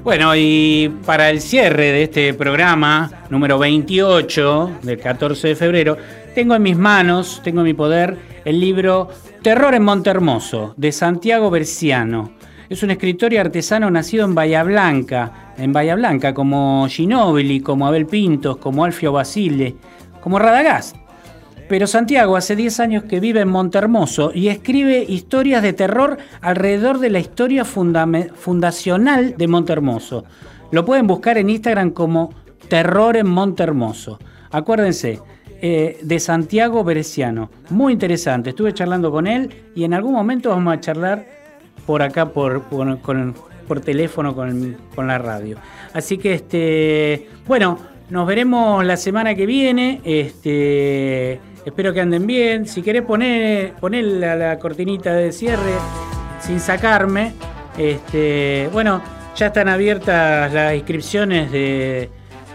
Speaker 4: Bueno, y para el cierre de este programa, número 28 del 14 de febrero, tengo en mis manos, tengo en mi poder, el libro Terror en Montermoso, de Santiago Berciano. Es un escritor y artesano nacido en Bahía Blanca, en Bahía Blanca, como Ginóbili, como Abel Pintos, como Alfio Basile, como Radagast. Pero Santiago hace 10 años que vive en Montermoso y escribe historias de terror alrededor de la historia fundacional de Montermoso. Lo pueden buscar en Instagram como Terror en Montermoso. Acuérdense, eh, de Santiago Bereciano. Muy interesante. Estuve charlando con él y en algún momento vamos a charlar por acá por, por teléfono con, con la radio. Así que este, bueno, nos veremos la semana que viene. Este, espero que anden bien. Si querés poner, poner la, cortinita de cierre sin sacarme. Este, bueno, ya están abiertas las inscripciones de,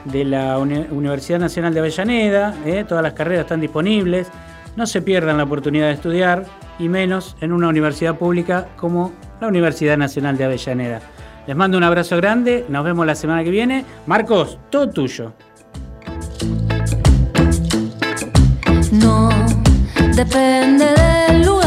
Speaker 4: de la Uni- Universidad Nacional de Avellaneda. ¿eh? Todas las carreras están disponibles. No se pierdan la oportunidad de estudiar y menos en una universidad pública como la Universidad Nacional de Avellaneda. Les mando un abrazo grande, nos vemos la semana que viene. Marcos, todo tuyo.
Speaker 12: Depende del lugar.